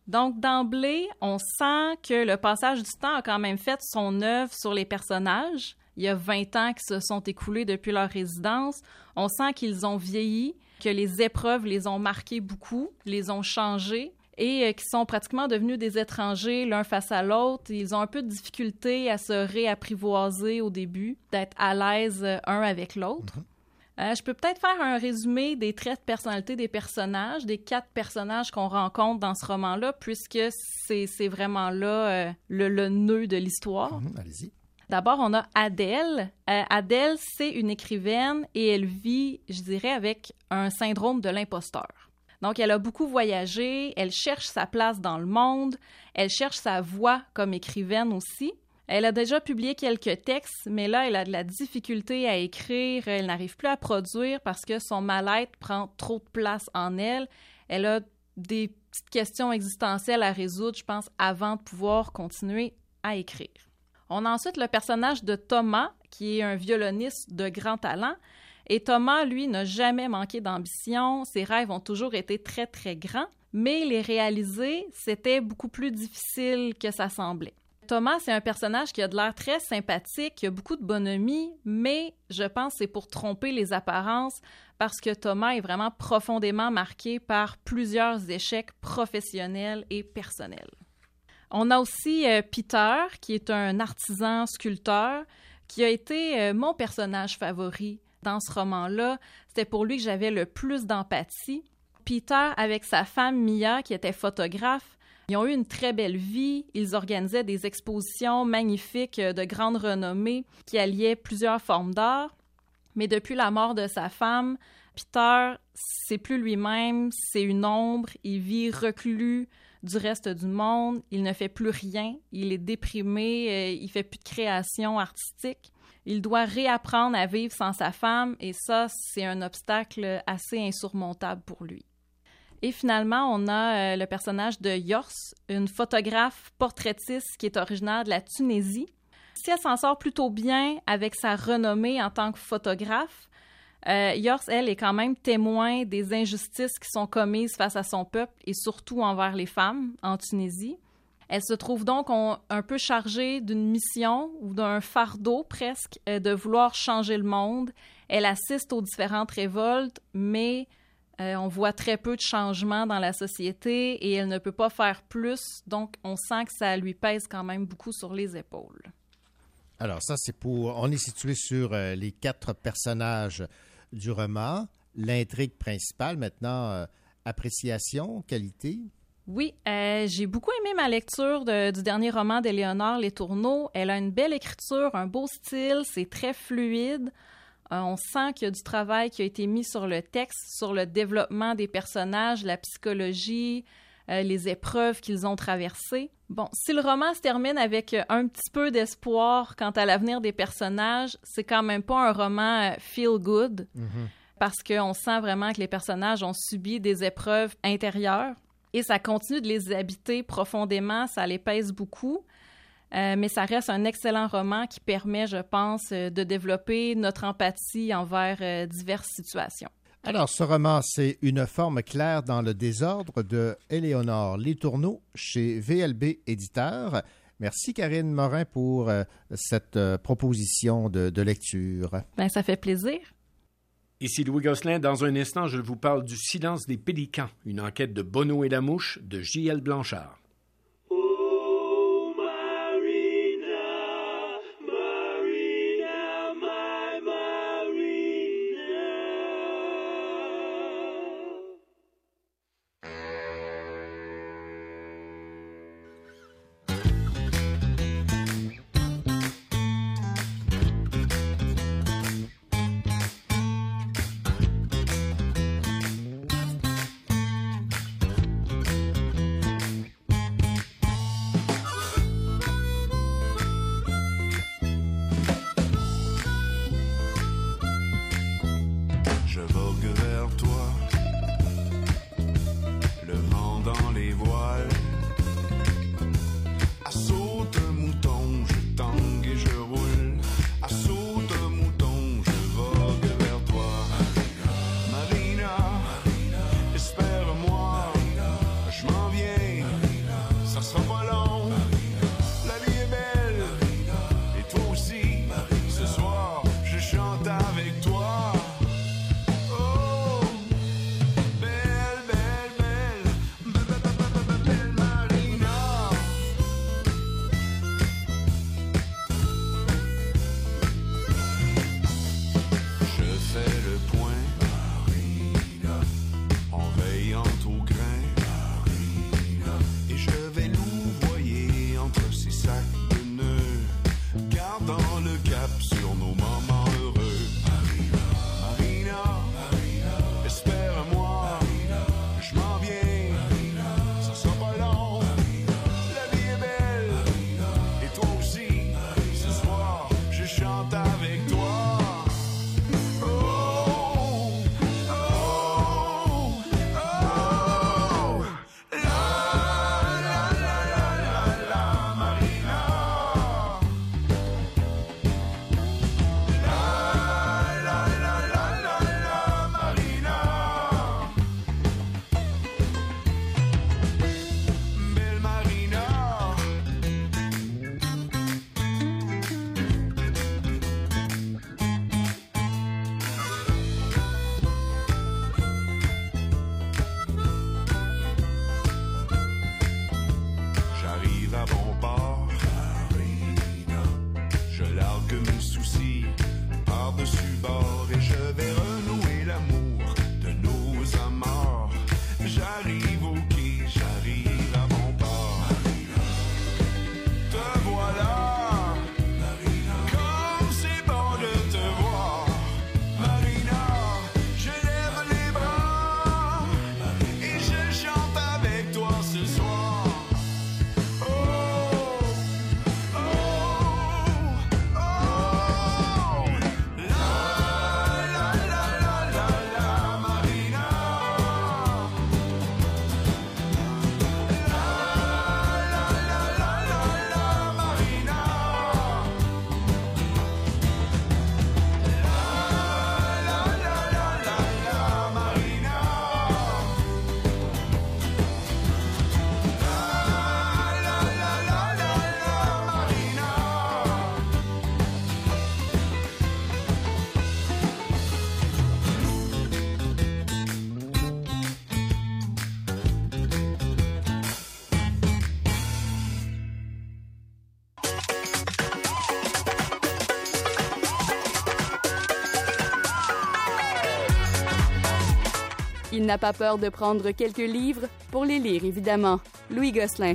Donc, d'emblée, on sent que le passage du temps a quand même fait son œuvre sur les personnages. Il y a 20 ans qui se sont écoulés depuis leur résidence. On sent qu'ils ont vieilli, que les épreuves les ont marqués beaucoup, les ont changés. et qui sont pratiquement devenus des étrangers l'un face à l'autre. Ils ont un peu de difficulté à se réapprivoiser au début, d'être à l'aise un avec l'autre. Euh, je peux peut-être faire un résumé des traits de personnalité des personnages, des quatre personnages qu'on rencontre dans ce roman-là, puisque c'est vraiment là euh, le, le, nœud de l'histoire. Mhm, Allez-y. D'abord, on a Adèle. Euh, Adèle, c'est une écrivaine et elle vit, je dirais, avec un syndrome de l'imposteur. Donc, elle a beaucoup voyagé, elle cherche sa place dans le monde, elle cherche sa voix comme écrivaine aussi. Elle a déjà publié quelques textes, mais là, elle a de la difficulté à écrire. Elle n'arrive plus à produire parce que son mal-être prend trop de place en elle. Elle a des petites questions existentielles à résoudre, je pense, avant de pouvoir continuer à écrire. On a ensuite le personnage de Thomas, qui est un violoniste de grand talent. Et Thomas, lui, n'a jamais manqué d'ambition. Ses rêves ont toujours été très, très grands. Mais les réaliser, c'était beaucoup plus difficile que ça semblait. Thomas, c'est un personnage qui a de l'air très sympathique, qui a beaucoup de bonhomie, mais je pense c'est pour tromper les apparences parce que Thomas est vraiment profondément marqué par plusieurs échecs professionnels et personnels. On a aussi euh, Peter, qui est un artisan sculpteur, qui a été euh, mon personnage favori dans ce roman-là. C'était pour lui que j'avais le plus d'empathie. Peter, avec sa femme Mia, qui était photographe, ils ont eu une très belle vie. Ils organisaient des expositions magnifiques de grande renommée qui alliaient plusieurs formes d'art. Mais depuis la mort de sa femme, Peter, c'est plus lui-même, c'est une ombre, il vit reclus du reste du monde, il ne fait plus rien, il est déprimé, euh, il fait plus de création artistique. Il doit réapprendre à vivre sans sa femme et ça, c'est un obstacle assez insurmontable pour lui. Et finalement, on a euh, le personnage de Yors, une photographe portraitiste qui est originaire de la Tunisie. Si elle s'en sort plutôt bien avec sa renommée en tant que photographe, euh, Yors, elle, est quand même témoin des injustices qui sont commises face à son peuple et surtout envers les femmes en Tunisie. Elle se trouve donc un peu chargée d'une mission ou d'un fardeau presque euh, de vouloir changer le monde. Elle assiste aux différentes révoltes, mais euh, on voit très peu de changements dans la société et elle ne peut pas faire plus, donc on sent que ça lui pèse quand même beaucoup sur les épaules. Alors ça, c'est pour... On est situé sur euh, les quatre personnages du roman, l'intrigue principale. Maintenant, euh, appréciation, qualité? Oui, euh, j'ai beaucoup aimé ma lecture du dernier roman d'Éléonore Les Tourneaux. Elle a une belle écriture, un beau style, c'est très fluide. Euh, on sent qu'il y a du travail qui a été mis sur le texte, sur le développement des personnages, la psychologie, euh, les épreuves qu'ils ont traversées. Bon, si le roman se termine avec euh, un petit peu d'espoir quant à l'avenir des personnages, c'est quand même pas un roman feel good. Parce qu'on sent vraiment que les personnages ont subi des épreuves intérieures et ça continue de les habiter profondément, ça les pèse beaucoup. Euh, mais ça reste un excellent roman qui permet, je pense, euh, de développer notre empathie envers euh, diverses situations. Alors, ce roman, c'est Une forme claire dans le désordre de Éléonore Letourneau chez VLB Éditeur. Merci Karine Morin pour cette proposition de, de lecture. Ben, ça fait plaisir. Ici Louis Gosselin. Dans un instant, je vous parle du silence des pélicans, une enquête de Bono et la mouche de J.L. Blanchard. N'a pas peur de prendre quelques livres pour les lire, évidemment. Louis Gosselin.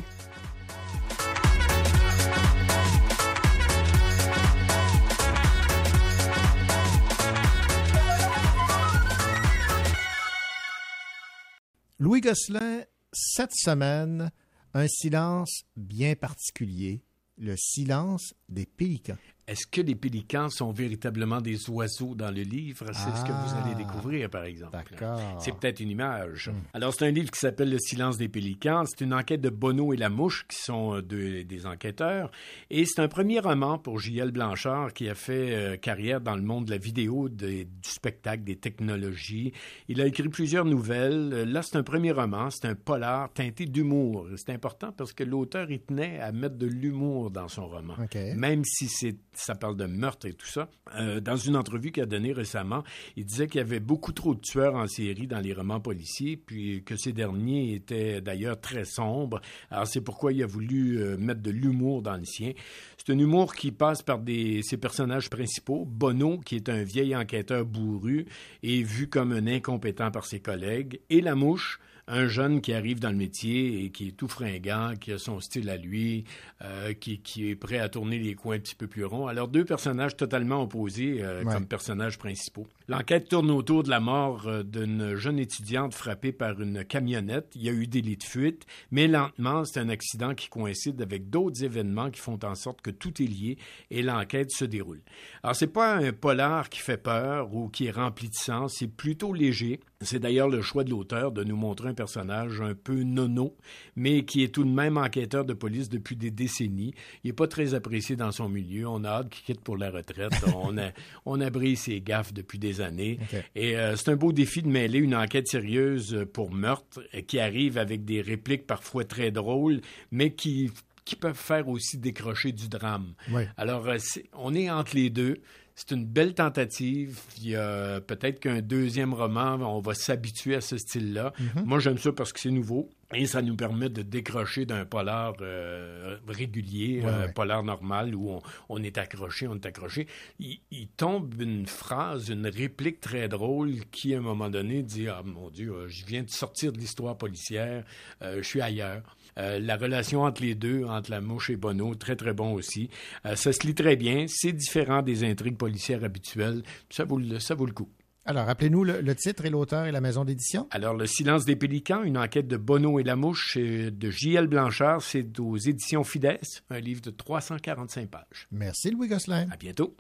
Louis Gosselin, cette semaine, un silence bien particulier, le silence des pélicans. Est-ce que les pélicans sont véritablement des oiseaux dans le livre? C'est ce que vous allez découvrir, par exemple. D'accord. C'est peut-être une image. Alors, c'est un livre qui s'appelle Le silence des pélicans. C'est une enquête de Bono et la mouche, qui sont euh, deux- des enquêteurs. Et c'est un premier roman pour J.L. Blanchard, qui a fait euh, carrière dans le monde de la vidéo, des- du spectacle, des technologies. Il a écrit plusieurs nouvelles. Euh, Là, c'est un premier roman. C'est un polar teinté d'humour. C'est important parce que l'auteur, il tenait à mettre de l'humour dans son roman OK. même si c'est, ça parle de meurtre et tout ça. Euh, dans une entrevue qu'il a donnée récemment, il disait qu'il y avait beaucoup trop de tueurs en série dans les romans policiers, puis que ces derniers étaient d'ailleurs très sombres. Alors c'est pourquoi il a voulu euh, mettre de l'humour dans le sien. C'est un humour qui passe par des, ses personnages principaux. Bono, qui est un vieil enquêteur bourru, est vu comme un incompétent par ses collègues, et la mouche, un jeune qui arrive dans le métier et qui est tout fringant, qui a son style à lui, euh, qui, qui est prêt à tourner les coins un petit peu plus ronds. Alors, deux personnages totalement opposés euh, Ouais. comme personnages principaux. L'enquête tourne autour de la mort euh, d'une jeune étudiante frappée par une camionnette. Il y a eu délit de fuite, mais lentement, c'est un accident qui coïncide avec d'autres événements qui font en sorte que tout est lié et l'enquête se déroule. Alors, c'est pas un polar qui fait peur ou qui est rempli de sens, c'est plutôt léger. C'est d'ailleurs le choix de l'auteur de nous montrer un personnage un peu nono, mais qui est tout de même enquêteur de police depuis des décennies. Il n'est pas très apprécié dans son milieu. On a hâte qu'il quitte pour la retraite. [LAUGHS] on, a, on abrise ses gaffes depuis des années. Et euh, c'est un beau défi de mêler une enquête sérieuse pour meurtre euh, qui arrive avec des répliques parfois très drôles, mais qui, qui peuvent faire aussi décrocher du drame. Oui. Alors, euh, on est entre les deux. C'est une belle tentative. Il y a peut-être qu'un deuxième roman, on va s'habituer à ce style-là. Moi, j'aime ça parce que c'est nouveau et ça nous permet de décrocher d'un polar euh, régulier, Ouais, un ouais. polar normal où on, on est accroché, on est accroché. Il, il tombe une phrase, une réplique très drôle qui, à un moment donné, dit Ah mon Dieu, euh, je viens de sortir de l'histoire policière, euh, je suis ailleurs. Euh, la relation entre les deux, entre la mouche et Bono, très très bon aussi. Euh, ça se lit très bien. C'est différent des intrigues policières habituelles. Ça vaut le, ça vaut le coup. Alors, rappelez-nous le, le titre et l'auteur et la maison d'édition. Alors, Le silence des pélicans, une enquête de Bono et la mouche de J.L. Blanchard, c'est aux éditions Fides, un livre de 345 pages. Merci, Louis Gosselin. À bientôt.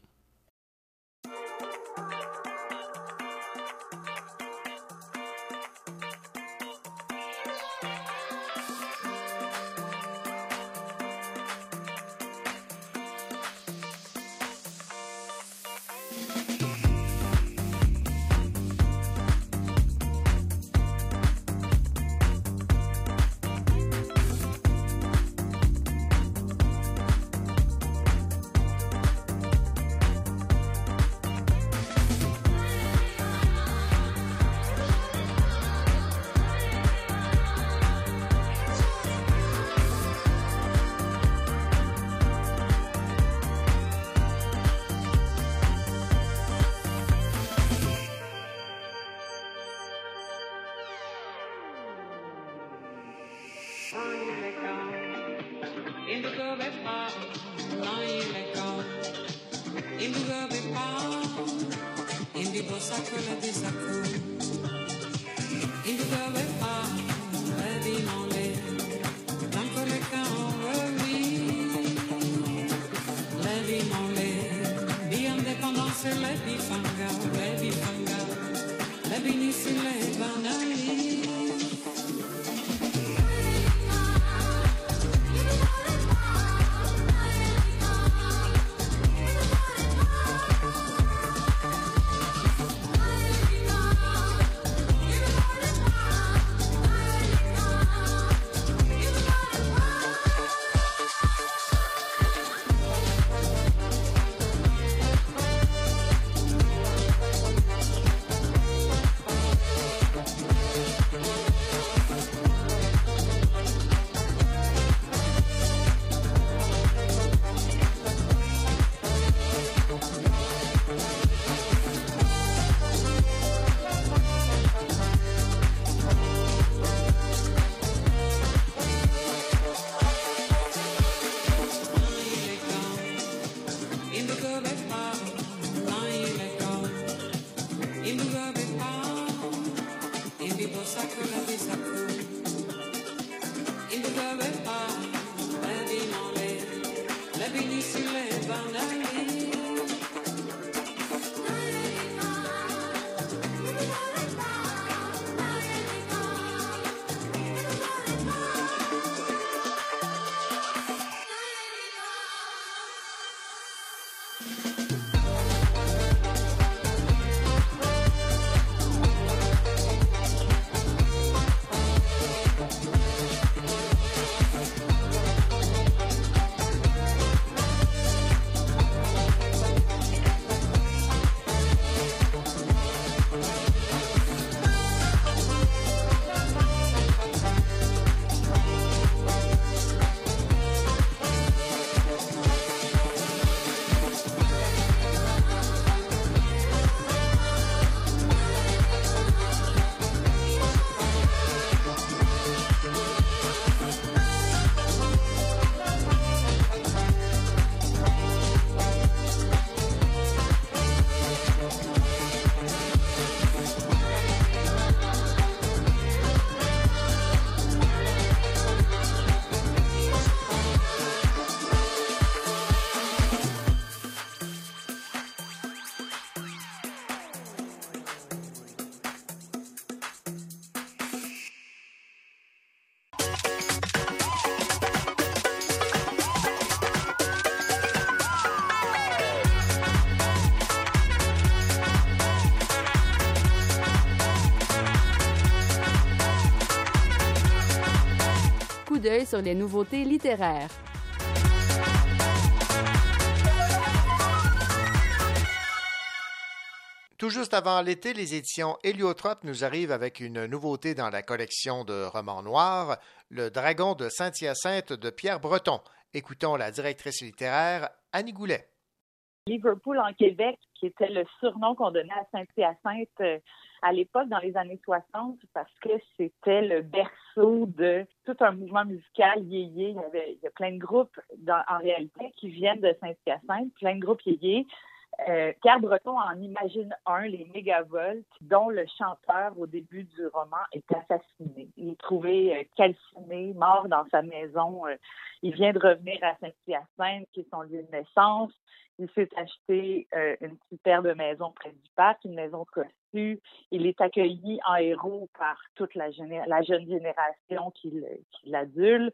D'œil sur les nouveautés littéraires. Tout juste avant l'été, les éditions Héliotrope nous arrivent avec une nouveauté dans la collection de romans noirs, Le Dragon de Saint-Hyacinthe de Pierre Breton. Écoutons la directrice littéraire Annie Goulet. Liverpool en Québec, qui était le surnom qu'on donnait à Saint-Hyacinthe euh, à l'époque, dans les années 60, parce que c'était le berceau de tout un mouvement musical yéyé. Il y avait il y a plein de groupes en réalité qui viennent de Saint-Hyacinthe, plein de groupes yéyé. Euh, Pierre Breton en imagine un, les Mégavolts, dont le chanteur au début du roman est assassiné. Il est trouvé euh, calciné, mort dans sa maison. Euh, il vient de revenir à Saint-Hyacinthe, qui est son lieu de naissance. Il s'est acheté euh, une de maisons près du parc, une maison cossue. Il est accueilli en héros par toute la, géné- la jeune génération qui le- qui l'adule.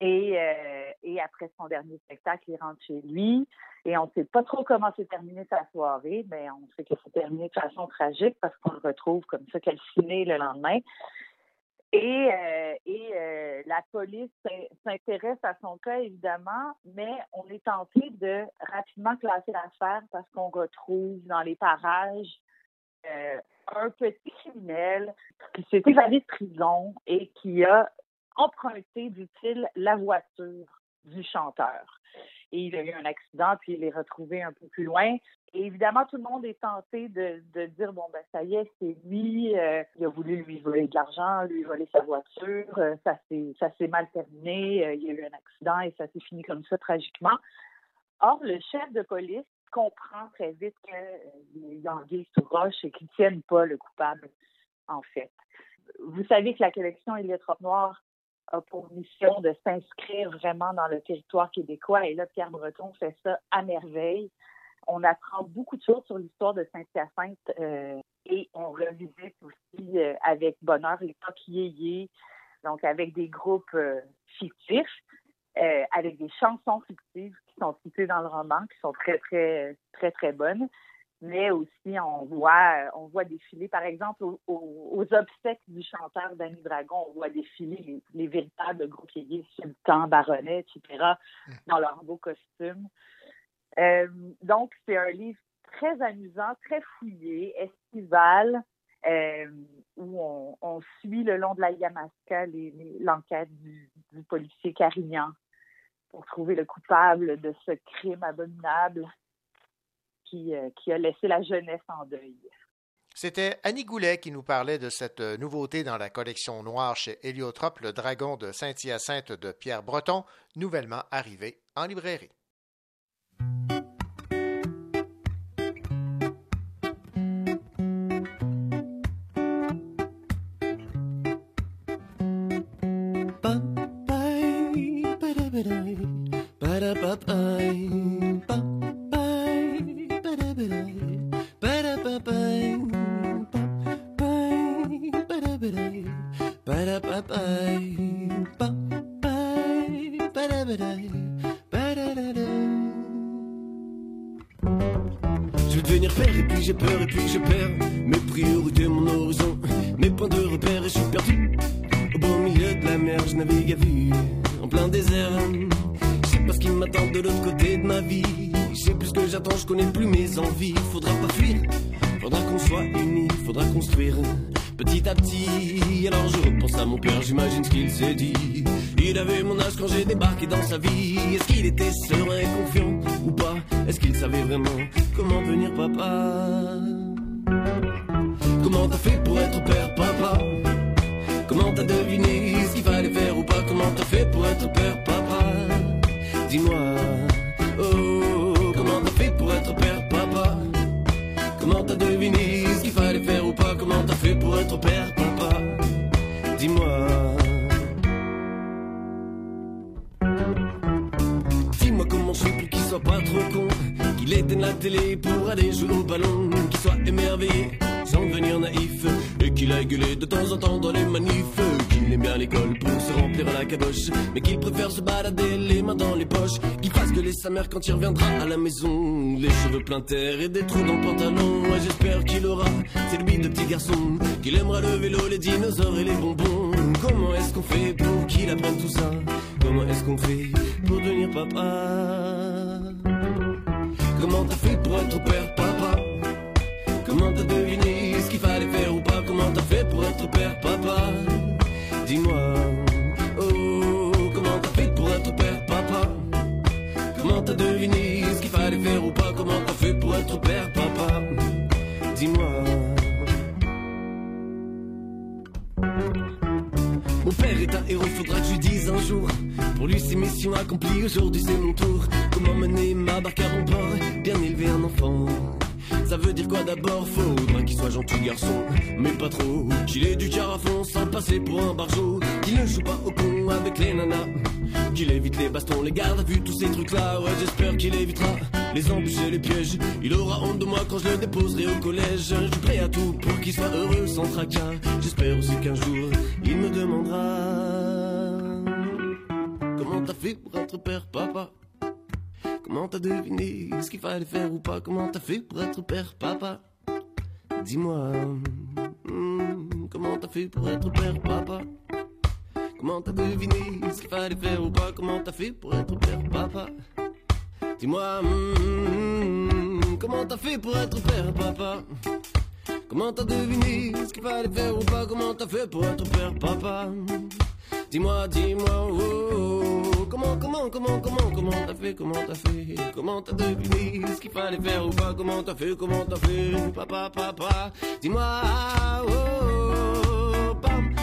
Et, euh, et après son dernier spectacle, il rentre chez lui. Et on ne sait pas trop comment s'est terminée sa soirée, mais on sait que c'est terminé de façon tragique parce qu'on le retrouve comme ça calciné le lendemain. Et, euh, euh, la police s'in- s'intéresse à son cas, évidemment, mais on est tenté de rapidement classer l'affaire parce qu'on retrouve dans les parages euh, un petit criminel qui s'est évadé de prison et qui a emprunté, dit-il, la voiture du chanteur. Et il a eu un accident, puis il est retrouvé un peu plus loin. Et évidemment, tout le monde est tenté de, de dire bon ben ça y est, c'est lui. euh, il a voulu lui voler de l'argent, lui voler sa voiture. euh, ça s'est mal terminé. euh, il y a eu un accident et ça s'est fini comme ça tragiquement. Or, le chef de police comprend très vite qu'il y a anguille sous roche et qu'il ne tienne pas le coupable, en fait. Vous savez que la collection Héliotrope Noire a pour mission de s'inscrire vraiment dans le territoire québécois. Et là, Pierre Breton fait ça à merveille. On apprend beaucoup de choses sur l'histoire de Saint-Hyacinthe euh, et on revisite aussi euh, avec bonheur l'époque yéyé, donc avec des groupes euh, fictifs, avec des chansons fictives qui sont citées dans le roman, qui sont très, très, très, très bonnes. Mais aussi, on voit, on voit défiler, par exemple, aux, obsèques du chanteur Danny Dragon, on voit défiler les, les véritables groupes yéyés, sultans, baronnets, etc., dans leurs beaux costumes. Euh, donc, c'est un livre très amusant, très fouillé, estival, euh, où on, on suit le long de la Yamaska l'enquête du, du policier Carignan pour trouver le coupable de ce crime abominable qui, euh, qui a laissé la jeunesse en deuil. C'était Annie Goulet qui nous parlait de cette euh, nouveauté dans la collection noire chez Héliotrope, Le Dragon de Saint-Hyacinthe de Pierre Breton, nouvellement arrivé en librairie. La mais qu'il préfère se balader les mains dans les poches, qu'il fasse gueuler sa mère quand il reviendra à la maison, les cheveux pleins de terre et des trous dans le pantalon. Et j'espère qu'il aura, c'est lui de petit garçon, qu'il aimera le vélo, les dinosaures et les bonbons. Comment est-ce qu'on fait pour qu'il apprenne tout ça? Comment est-ce qu'on fait pour devenir papa? Comment t'as fait pour être père, papa? Comment t'as deviné ce qu'il fallait faire ou pas? Comment t'as fait pour être père, papa? Dis-moi, père, papa Dis-moi. Mon père est un héros, faudra que je dise un jour. Pour lui, c'est mission accomplie, aujourd'hui c'est mon tour. Comment mener ma barque à bon port, bien élever un enfant. Ça veut dire quoi d'abord? Faudra qu'il soit gentil garçon, mais pas trop. Qu'il ait du carafon sans passer pour un barjot. Qu'il ne joue pas au con avec les nanas. Qu'il évite les bastons, les gardes à vue, tous ces trucs-là. Ouais, j'espère qu'il évitera les embûches et les pièges. Il aura honte de moi quand je le déposerai au collège. Je suis prêt à tout pour qu'il soit heureux sans tracas. J'espère aussi qu'un jour, il me demandera. Comment t'as fait pour être père, papa? Comment t'as deviné ce qu'il fallait faire ou pas? Comment t'as fait pour être père, papa? Dis-moi, hmm, comment t'as fait pour être père, papa? Comment t'as deviné ce qu'il fallait faire ou pas? Comment t'as fait pour être père, papa? Dis-moi, hmm, comment t'as fait pour être père, papa Comment t'as deviné ce qu'il fallait faire ou pas Comment t'as fait pour être père, papa Dis-moi, dis-moi, oh, oh, oh. comment, comment, comment, comment, comment t'as fait, comment t'as fait, comment t'as deviné ce qu'il fallait faire ou pas, comment t'as fait, comment t'as fait, papa, papa, dis-moi, oh, oh, oh, pam,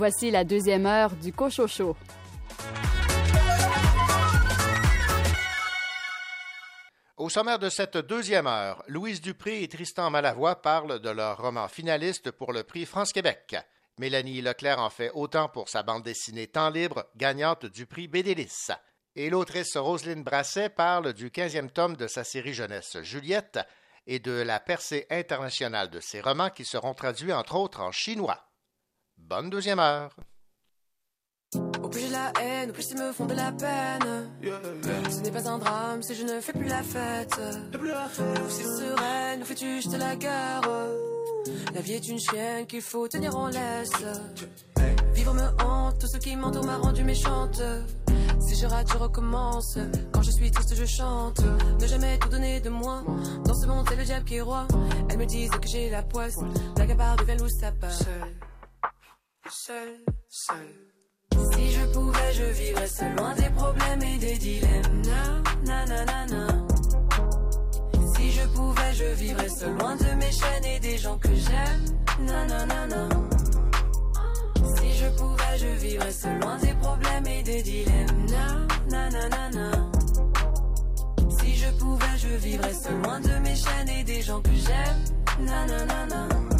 Voici la deuxième heure du Cochocho. Au sommaire de cette deuxième heure, Louise Dupré et Tristan Malavoie parlent de leur roman finaliste pour le prix France-Québec. Mélanie Leclerc en fait autant pour sa bande dessinée Temps libre, gagnante du prix Bédélis. Et l'autrice Roselyne Brasset parle du 15e tome de sa série jeunesse Juliette et de la percée internationale de ses romans qui seront traduits entre autres en chinois. Bonne deuxième heure. Au plus j'ai de la haine, au plus ils me font de la peine. Ce n'est pas un drame si je ne fais plus la fête. Ou c'est sereine, ou fais-tu juste la guerre. La vie est une chienne qu'il faut tenir en laisse. Vivre me hante, tout ce qui m'entoure m'a rendu méchante. Si je rate, je recommence. Quand je suis triste, je chante. Ne jamais tout donner de moi. Dans ce monde, c'est le diable qui est roi. Elles me disent que j'ai la poisse. La gabarre devient loup sapin. Seul, seul, seul. Si je pouvais, je vivrais seul, loin des problèmes et des dilemmes. Si je pouvais, je vivrais seul, loin de mes chaînes et des gens que j'aime. Na. Si je pouvais, je vivrais seul, loin des problèmes et des dilemmes. Si je pouvais, je vivrais seul, loin de mes chaînes et des gens que j'aime. Na.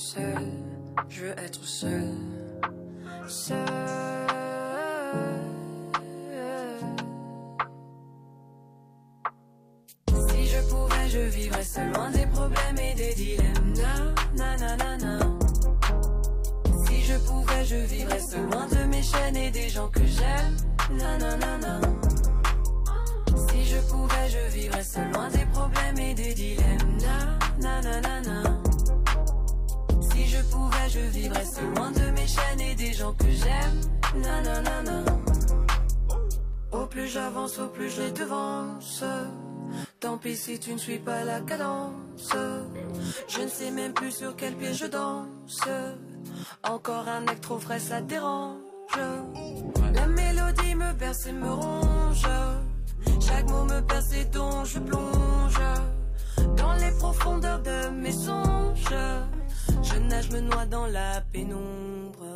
seul, je veux être seul. Seul. Si je pouvais, je vivrais seul loin des problèmes et des dilemmes. Na, na, na, na. Si je pouvais, je vivrais seul loin de mes chaînes et des gens que j'aime. Na, na, na, na. Si je pouvais, je vivrais seul loin des problèmes et des dilemmes. Na, na, na, na, na. Si je pouvais, je vivrais seul loin de mes chaînes et des gens que j'aime. Na, na, na, na. Au plus j'avance, au plus je devance. Tant pis si tu ne suis pas la cadence. Je ne sais même plus sur quel pied je danse. Encore un acte trop frais, ça dérange. La mélodie me berce et me ronge. Chaque mot me perce et dont je plonge. Dans les profondeurs de mes songes. Je nage, me noie dans la pénombre.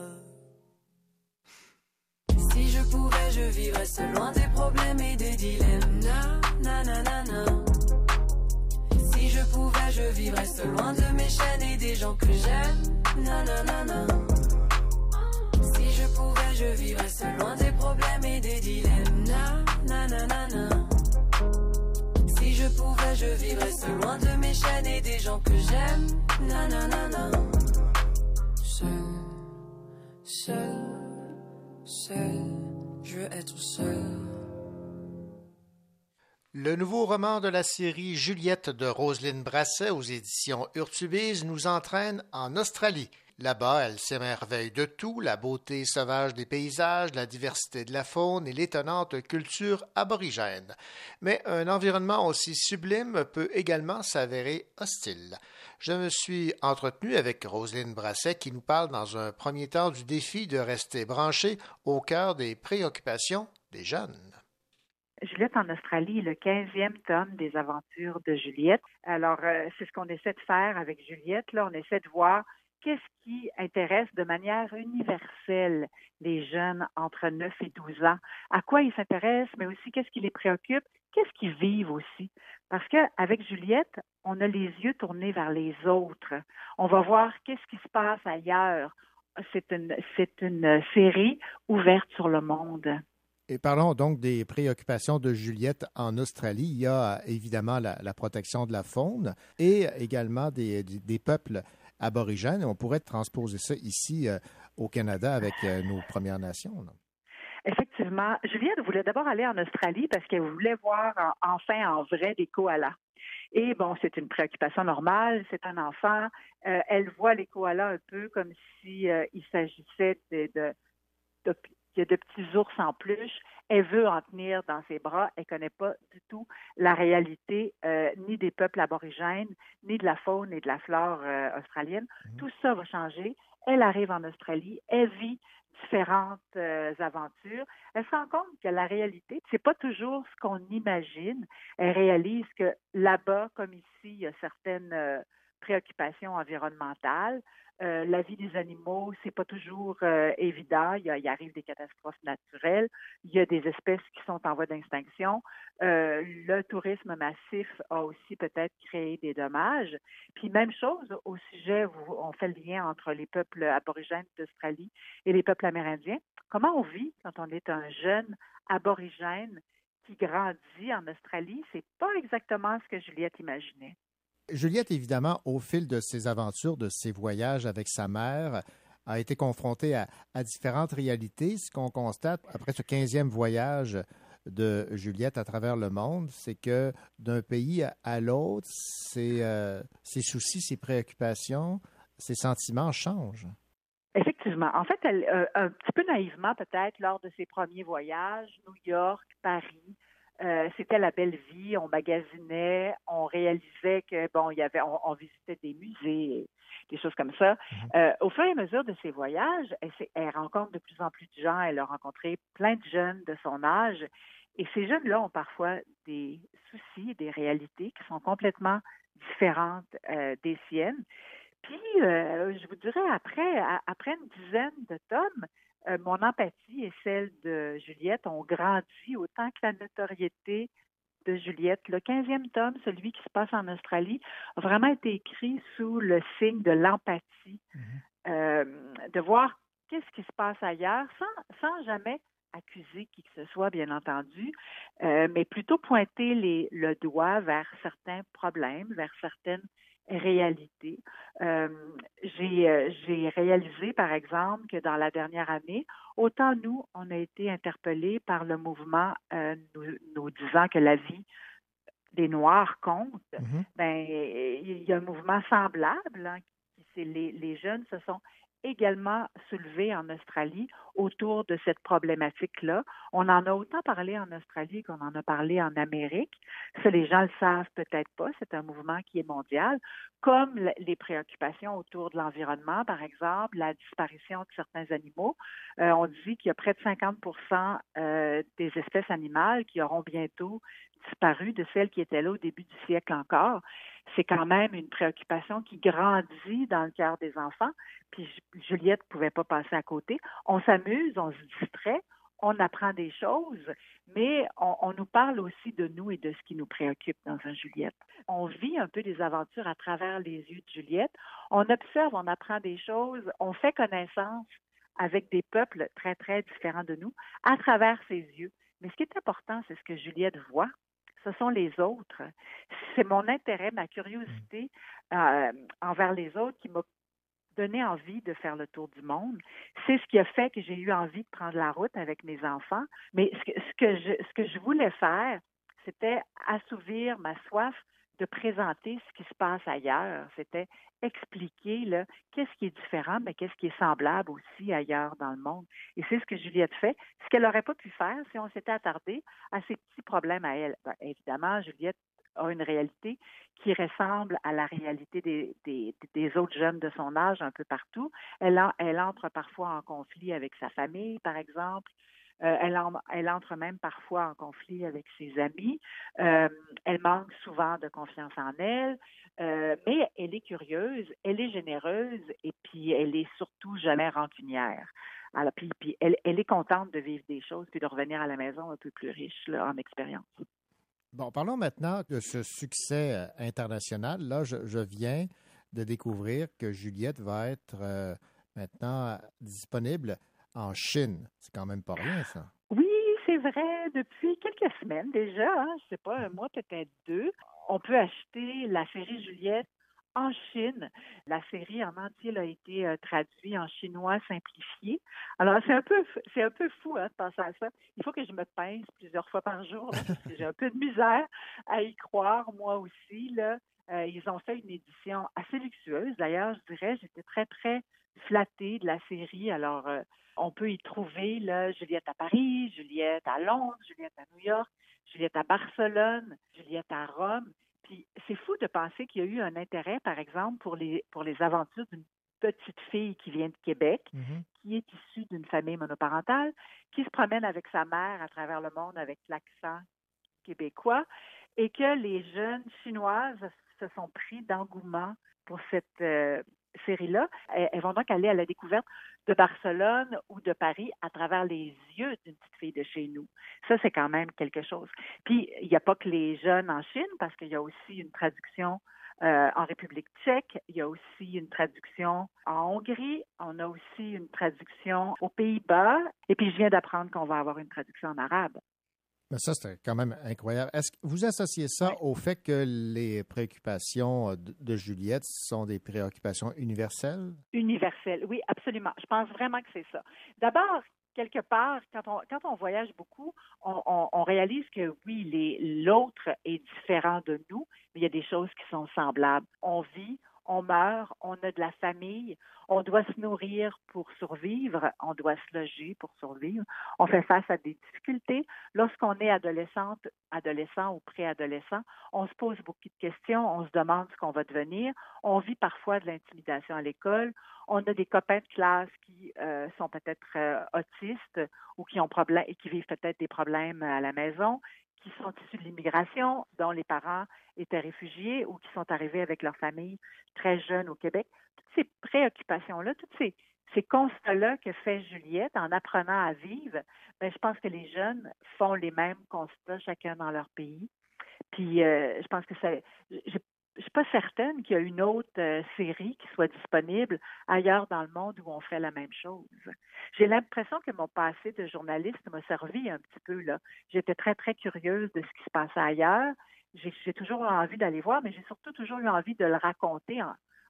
Si je pouvais, je vivrais seul loin des problèmes et des dilemmes. Na, na, na, na. Si je pouvais, je vivrais seul loin de mes chaînes et des gens que j'aime. Na, na, na, na. Si je pouvais, je vivrais seul loin des problèmes et des dilemmes. Na, na, na, na, na. Je vivrais seul loin de mes chaînes et des gens que j'aime. Na, na, na, na. Seul, seul, seul, je veux être seul. Le nouveau roman de la série Juliette de Roselyne Brasset aux éditions Urtubise nous entraîne en Australie. Là-bas, elle s'émerveille de tout, la beauté sauvage des paysages, la diversité de la faune et l'étonnante culture aborigène. Mais un environnement aussi sublime peut également s'avérer hostile. Je me suis entretenu avec Roselyne Brasset qui nous parle dans un premier temps du défi de rester branché au cœur des préoccupations des jeunes. Juliette en Australie, le 15e tome des aventures de Juliette. Alors, euh, c'est ce qu'on essaie de faire avec Juliette. Là, on essaie de voir qu'est-ce qui intéresse de manière universelle les jeunes entre 9 et 12 ans, à quoi ils s'intéressent, mais aussi qu'est-ce qui les préoccupe, qu'est-ce qu'ils vivent aussi? Parce qu'avec Juliette, on a les yeux tournés vers les autres. On va voir qu'est-ce qui se passe ailleurs. C'est une, c'est une série ouverte sur le monde. Et parlons donc des préoccupations de Juliette en Australie. Il y a évidemment la, protection de la faune et également des, des peuples aborigènes. On pourrait transposer ça ici euh, au Canada avec euh, nos Premières Nations. Effectivement. Juliette voulait d'abord aller en Australie parce qu'elle voulait voir en- enfin en vrai des koalas. Et bon, c'est une préoccupation normale. C'est un enfant. Euh, elle voit les koalas un peu comme si euh, s'agissait de, de, de, de- de petits ours en peluche. Elle veut en tenir dans ses bras. Elle connaît pas du tout la réalité euh, ni des peuples aborigènes, ni de la faune et de la flore euh, australienne. Tout ça va changer. Elle arrive en Australie. Elle vit différentes euh, aventures. Elle se rend compte que la réalité, c'est pas toujours ce qu'on imagine. Elle réalise que là-bas, comme ici, il y a certaines euh, préoccupations environnementales. Euh, la vie des animaux, c'est pas toujours euh, évident. Il, y a- arrive des catastrophes naturelles. Il y a des espèces qui sont en voie d'extinction. Euh, le tourisme massif a aussi peut-être créé des dommages. Puis même chose au sujet où on fait le lien entre les peuples aborigènes d'Australie et les peuples amérindiens. Comment on vit quand on est un jeune aborigène qui grandit en Australie? C'est pas exactement ce que Juliette imaginait. Juliette, évidemment, au fil de ses aventures, de ses voyages avec sa mère, a été confrontée à, différentes réalités. Ce qu'on constate après ce 15e voyage de Juliette à travers le monde, c'est que d'un pays à l'autre, ses, euh, ses soucis, ses préoccupations ses sentiments changent. Effectivement. En fait, elle, euh, un petit peu naïvement peut-être, lors de ses premiers voyages, New York, Paris, euh, c'était la belle vie. On magasinait, on réalisait que bon, il y avait, on, on visitait des musées, des choses comme ça. Euh, au fur et à mesure de ses voyages, elle, rencontre de plus en plus de gens. Elle a rencontré plein de jeunes de son âge. Et ces jeunes-là ont parfois des soucis, des réalités qui sont complètement différentes euh, des siennes. Puis, je vous dirais, après, à- après une dizaine de tomes, euh, mon empathie et celle de Juliette ont grandi autant que la notoriété de Juliette. Le 15e tome, celui qui se passe en Australie, a vraiment été écrit sous le signe de l'empathie, euh, de voir qu'est-ce qui se passe ailleurs, sans, sans jamais accuser qui que ce soit, bien entendu, euh, mais plutôt pointer les, le doigt vers certains problèmes, vers certaines réalités. Euh, j'ai euh, j'ai réalisé, par exemple, que dans la dernière année, autant nous, on a été interpellés par le mouvement euh, nous, nous disant que la vie des Noirs compte, ben il y a un mouvement semblable. hein, les, les jeunes se sont également soulevés en Australie autour de cette problématique-là. On en a autant parlé en Australie qu'on en a parlé en Amérique. Ça, les gens le savent peut-être pas. C'est un mouvement qui est mondial, comme le- les préoccupations autour de l'environnement, par exemple, la disparition de certains animaux. Euh, on dit qu'il y a près de 50% euh, des espèces animales qui auront bientôt disparu de celles qui étaient là au début du siècle encore. C'est quand même une préoccupation qui grandit dans le cœur des enfants. Puis Ju- Juliette ne pouvait pas passer à côté. On s'amuse, on se distrait, on apprend des choses, mais on, on nous parle aussi de nous et de ce qui nous préoccupe dans un Juliette. On vit un peu des aventures à travers les yeux de Juliette. On observe, on apprend des choses, on fait connaissance avec des peuples très, très différents de nous à travers ses yeux. Mais ce qui est important, c'est ce que Juliette voit. Ce sont les autres. C'est mon intérêt, ma curiosité euh, envers les autres qui m'a donné envie de faire le tour du monde. C'est ce qui a fait que j'ai eu envie de prendre la route avec mes enfants. Mais ce que, ce que je, ce que je voulais faire, c'était assouvir ma soif de présenter ce qui se passe ailleurs. C'était expliquer là, qu'est-ce qui est différent, mais qu'est-ce qui est semblable aussi ailleurs dans le monde. Et c'est ce que Juliette fait, ce qu'elle n'aurait pas pu faire si on s'était attardé à ces petits problèmes à elle. Ben, évidemment, Juliette a une réalité qui ressemble à la réalité des, des, autres jeunes de son âge un peu partout. Elle, elle entre parfois en conflit avec sa famille, par exemple. Euh, elle, en- elle entre même parfois en conflit avec ses amis. Euh, elle manque souvent de confiance en elle, euh, mais elle est curieuse, elle est généreuse et puis elle est surtout jamais rancunière. Alors, puis, elle, est contente de vivre des choses puis de revenir à la maison un peu plus riche en expérience. Bon, parlons maintenant de ce succès international. Là, je, viens de découvrir que Juliette va être maintenant disponible en Chine. C'est quand même pas rien, ça. Oui, c'est vrai. Depuis quelques semaines déjà, hein, je sais pas, un mois, peut-être deux, on peut acheter la série Juliette en Chine. La série en entier a été euh, traduite en chinois simplifié. Alors, c'est un peu, c'est un peu fou hein, de penser à ça. Il faut que je me pince plusieurs fois par jour j'ai un peu de misère à y croire, moi aussi. Euh, ils ont fait une édition assez luxueuse. D'ailleurs, je dirais, j'étais très, très flattée de la série. Alors, euh, on peut y trouver là, Juliette à Paris, Juliette à Londres, Juliette à New York, Juliette à Barcelone, Juliette à Rome. Puis c'est fou de penser qu'il y a eu un intérêt, par exemple, pour les pour les aventures d'une petite fille qui vient de Québec, qui est issue d'une famille monoparentale, qui se promène avec sa mère à travers le monde avec l'accent québécois, et que les jeunes chinoises se sont pris d'engouement pour cette euh, série-là. Elles, elles vont donc aller à la découverte de Barcelone ou de Paris à travers les yeux d'une petite fille de chez nous. Ça, c'est quand même quelque chose. Puis, il n'y a pas que les jeunes en Chine, parce qu'il y a aussi une traduction euh, en République tchèque, il y a aussi une traduction en Hongrie, on a aussi une traduction aux Pays-Bas, et puis je viens d'apprendre qu'on va avoir une traduction en arabe. Mais ça, c'est quand même incroyable. Est-ce que vous associez ça au fait que les préoccupations euh, de, de Juliette sont des préoccupations universelles? Universel, oui, absolument. Je pense vraiment que c'est ça. D'abord, quelque part, quand on, quand on voyage beaucoup, on, on, on réalise que oui, l'autre est différent de nous, mais il y a des choses qui sont semblables. On vit, on meurt, on a de la famille, on doit se nourrir pour survivre, on doit se loger pour survivre, on fait face à des difficultés. Lorsqu'on est adolescente, adolescent ou préadolescent, on se pose beaucoup de questions, on se demande ce qu'on va devenir, on vit parfois de l'intimidation à l'école, on a des copains de classe qui euh, sont peut-être euh, autistes ou qui ont et qui vivent peut-être des problèmes à la maison, qui sont issus de l'immigration, dont les parents étaient réfugiés ou qui sont arrivés avec leur famille très jeunes au Québec. Toutes ces préoccupations-là, tous ces, ces constats-là que fait Juliette en apprenant à vivre, ben, je pense que les jeunes font les mêmes constats chacun dans leur pays. Puis euh, je pense que ça, je suis pas certaine qu'il y a une autre euh, série qui soit disponible ailleurs dans le monde où on fait la même chose. J'ai l'impression que mon passé de journaliste m'a servi un petit peu là. J'étais très très curieuse de ce qui se passait ailleurs. J'ai toujours eu envie d'aller voir, mais j'ai surtout toujours eu envie de le raconter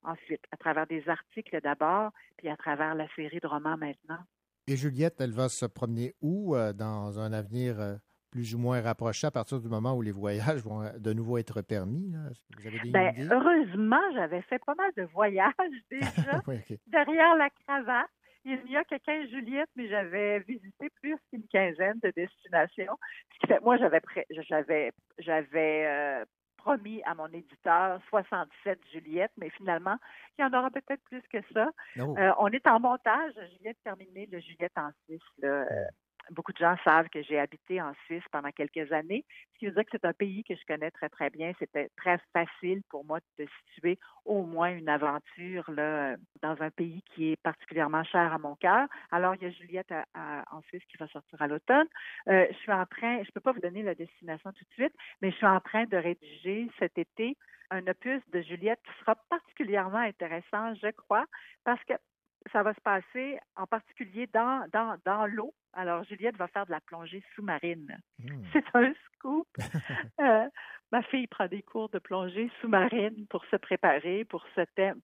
ensuite, à travers des articles d'abord, puis à travers la série de romans maintenant. Et Juliette, elle va se promener où euh, dans un avenir euh, plus ou moins rapproché à partir du moment où les voyages vont euh, de nouveau être permis? Vous avez des ben, idées? heureusement, j'avais fait pas mal de voyages [LAUGHS] déjà Oui, derrière la cravate. Il n'y a que 15 Juliette, mais j'avais visité plus qu'une quinzaine de destinations. Ce qui fait, moi, j'avais pré- j'avais j'avais euh, promis à mon éditeur 67 Juliette, mais finalement, il y en aura peut-être plus que ça. Oh. Euh, on est en montage. Je viens de terminer le Juliette en Suisse. là. Beaucoup de gens savent que j'ai habité en Suisse pendant quelques années, ce qui veut dire que c'est un pays que je connais très, très bien. C'était très facile pour moi de situer au moins une aventure dans un pays qui est particulièrement cher à mon cœur. Alors, il y a Juliette en Suisse qui va sortir à l'automne. Euh, je suis en train, je ne peux pas vous donner la destination tout de suite, mais je suis en train de rédiger cet été un opus de Juliette qui sera particulièrement intéressant, je crois, parce que ça va se passer en particulier dans, dans, dans l'eau. Alors, Juliette va faire de la plongée sous-marine. C'est un scoop. [LAUGHS] Euh, ma fille prend des cours de plongée sous-marine pour se préparer pour ce thème.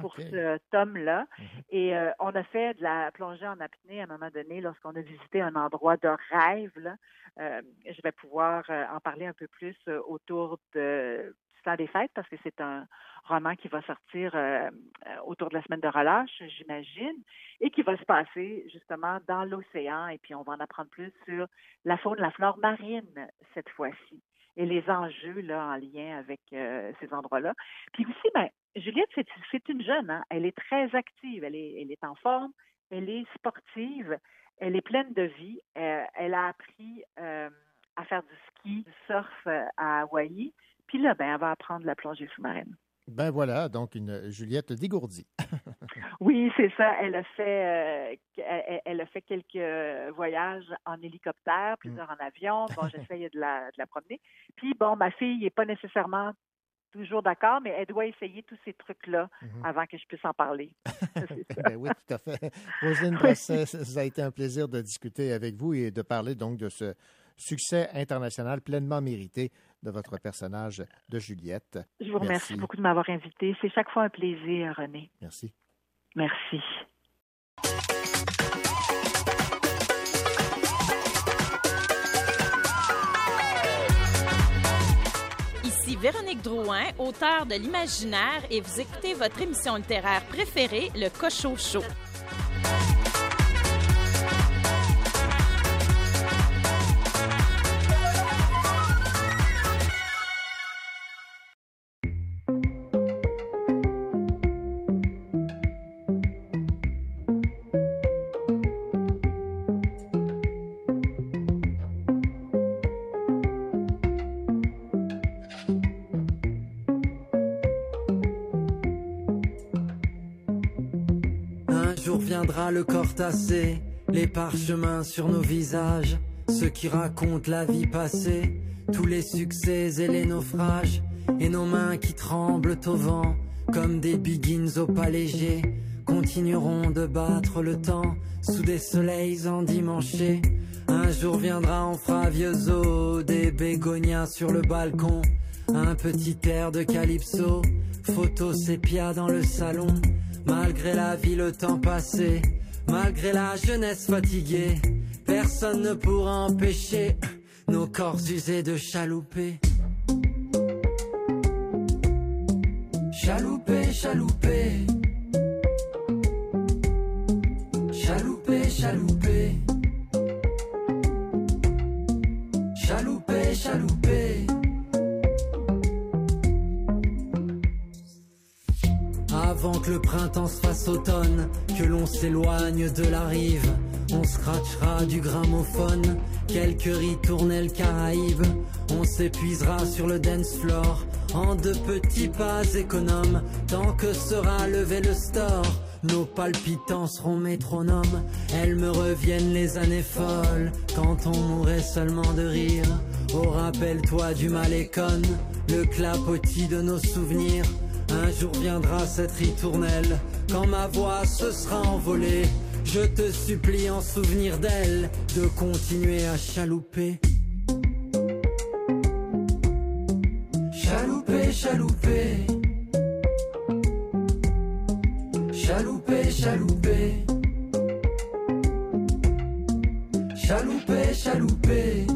Pour ce tome-là. Et euh, on a fait de la plongée en apnée à un moment donné lorsqu'on a visité un endroit de rêve. là. Euh, je vais pouvoir euh, en parler un peu plus autour de, temps des fêtes parce que c'est un roman qui va sortir euh, euh, autour de la semaine de relâche, j'imagine, et qui va se passer justement dans l'océan. Et puis on va en apprendre plus sur la faune, la flore marine cette fois-ci et les enjeux là en lien avec euh, ces endroits-là. Puis aussi, ben, Juliette, c'est, une jeune, hein? elle est très active, elle est, en forme, elle est sportive, elle est pleine de vie. Elle a appris à faire du ski, du surf à Hawaï. Puis là, ben, elle va apprendre la plongée sous-marine. Ben voilà, donc une Juliette dégourdie. [LAUGHS] Oui, c'est ça. Elle a fait, euh, elle, elle a fait quelques voyages en hélicoptère, plusieurs en avion. Bon, j'essaye de la, de la promener. Puis bon, ma fille n'est pas nécessairement toujours d'accord, mais elle doit essayer tous ces trucs-là Mhm. avant que je puisse en parler. [LAUGHS] Ben oui, tout à fait. Roselyne [LAUGHS] ça a été un plaisir de discuter avec vous et de parler donc de ce succès international pleinement mérité de votre personnage de Juliette. Je vous remercie Merci. beaucoup de m'avoir invité. C'est chaque fois un plaisir, René. Merci. Merci. Ici Véronique Drouin, auteure de l'imaginaire, et vous écoutez votre émission littéraire préférée, Le Cochot Show. Le corps tassé, les parchemins sur nos visages, ceux qui racontent la vie passée, tous les succès et les naufrages, et nos mains qui tremblent au vent, comme des biggins au pas léger, continueront de battre le temps sous des soleils endimanchés. Un jour viendra, on fera vieux os, des bégonias sur le balcon, un petit air de calypso, photo sépia dans le salon. Malgré la vie, le temps passé, malgré la jeunesse fatiguée, personne ne pourra empêcher nos corps usés de chalouper. Chaloupé, chaloupé. Chaloupé, chaloupé. Chaloupé, chaloupé. Que le printemps se fasse automne, que l'on s'éloigne de la rive, on scratchera du gramophone, quelques ritournelles caraïbes, on s'épuisera sur le dance floor, en de petits pas économes, tant que sera levé le store. Nos palpitants seront métronomes, elles me reviennent les années folles, quand on mourrait seulement de rire. Oh, rappelle-toi du malécon, le clapotis de nos souvenirs. Un jour viendra cette ritournelle, quand ma voix se sera envolée. Je te supplie en souvenir d'elle, de continuer à chalouper. Chalouper, chalouper. Chalouper, chalouper. Chalouper, chalouper.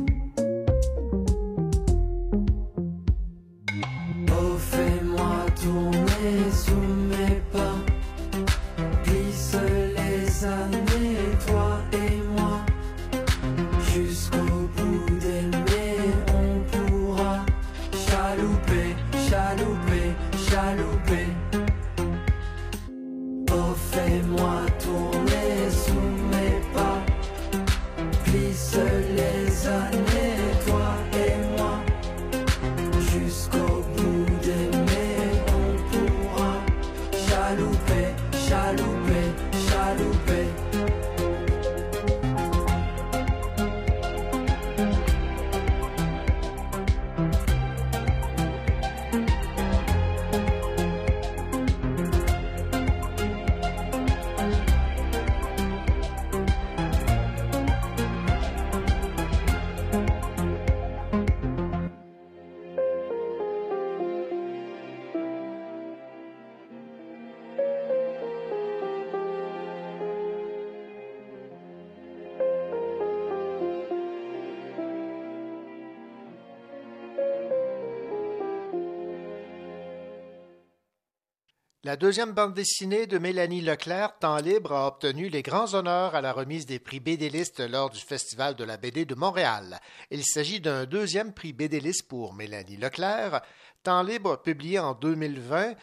La deuxième bande dessinée de Mélanie Leclerc, Temps libre, a obtenu les grands honneurs à la remise des prix BD-listes lors du Festival de la BD de Montréal. Il s'agit d'un deuxième prix BD-liste pour Mélanie Leclerc. Temps libre, publié en 2020,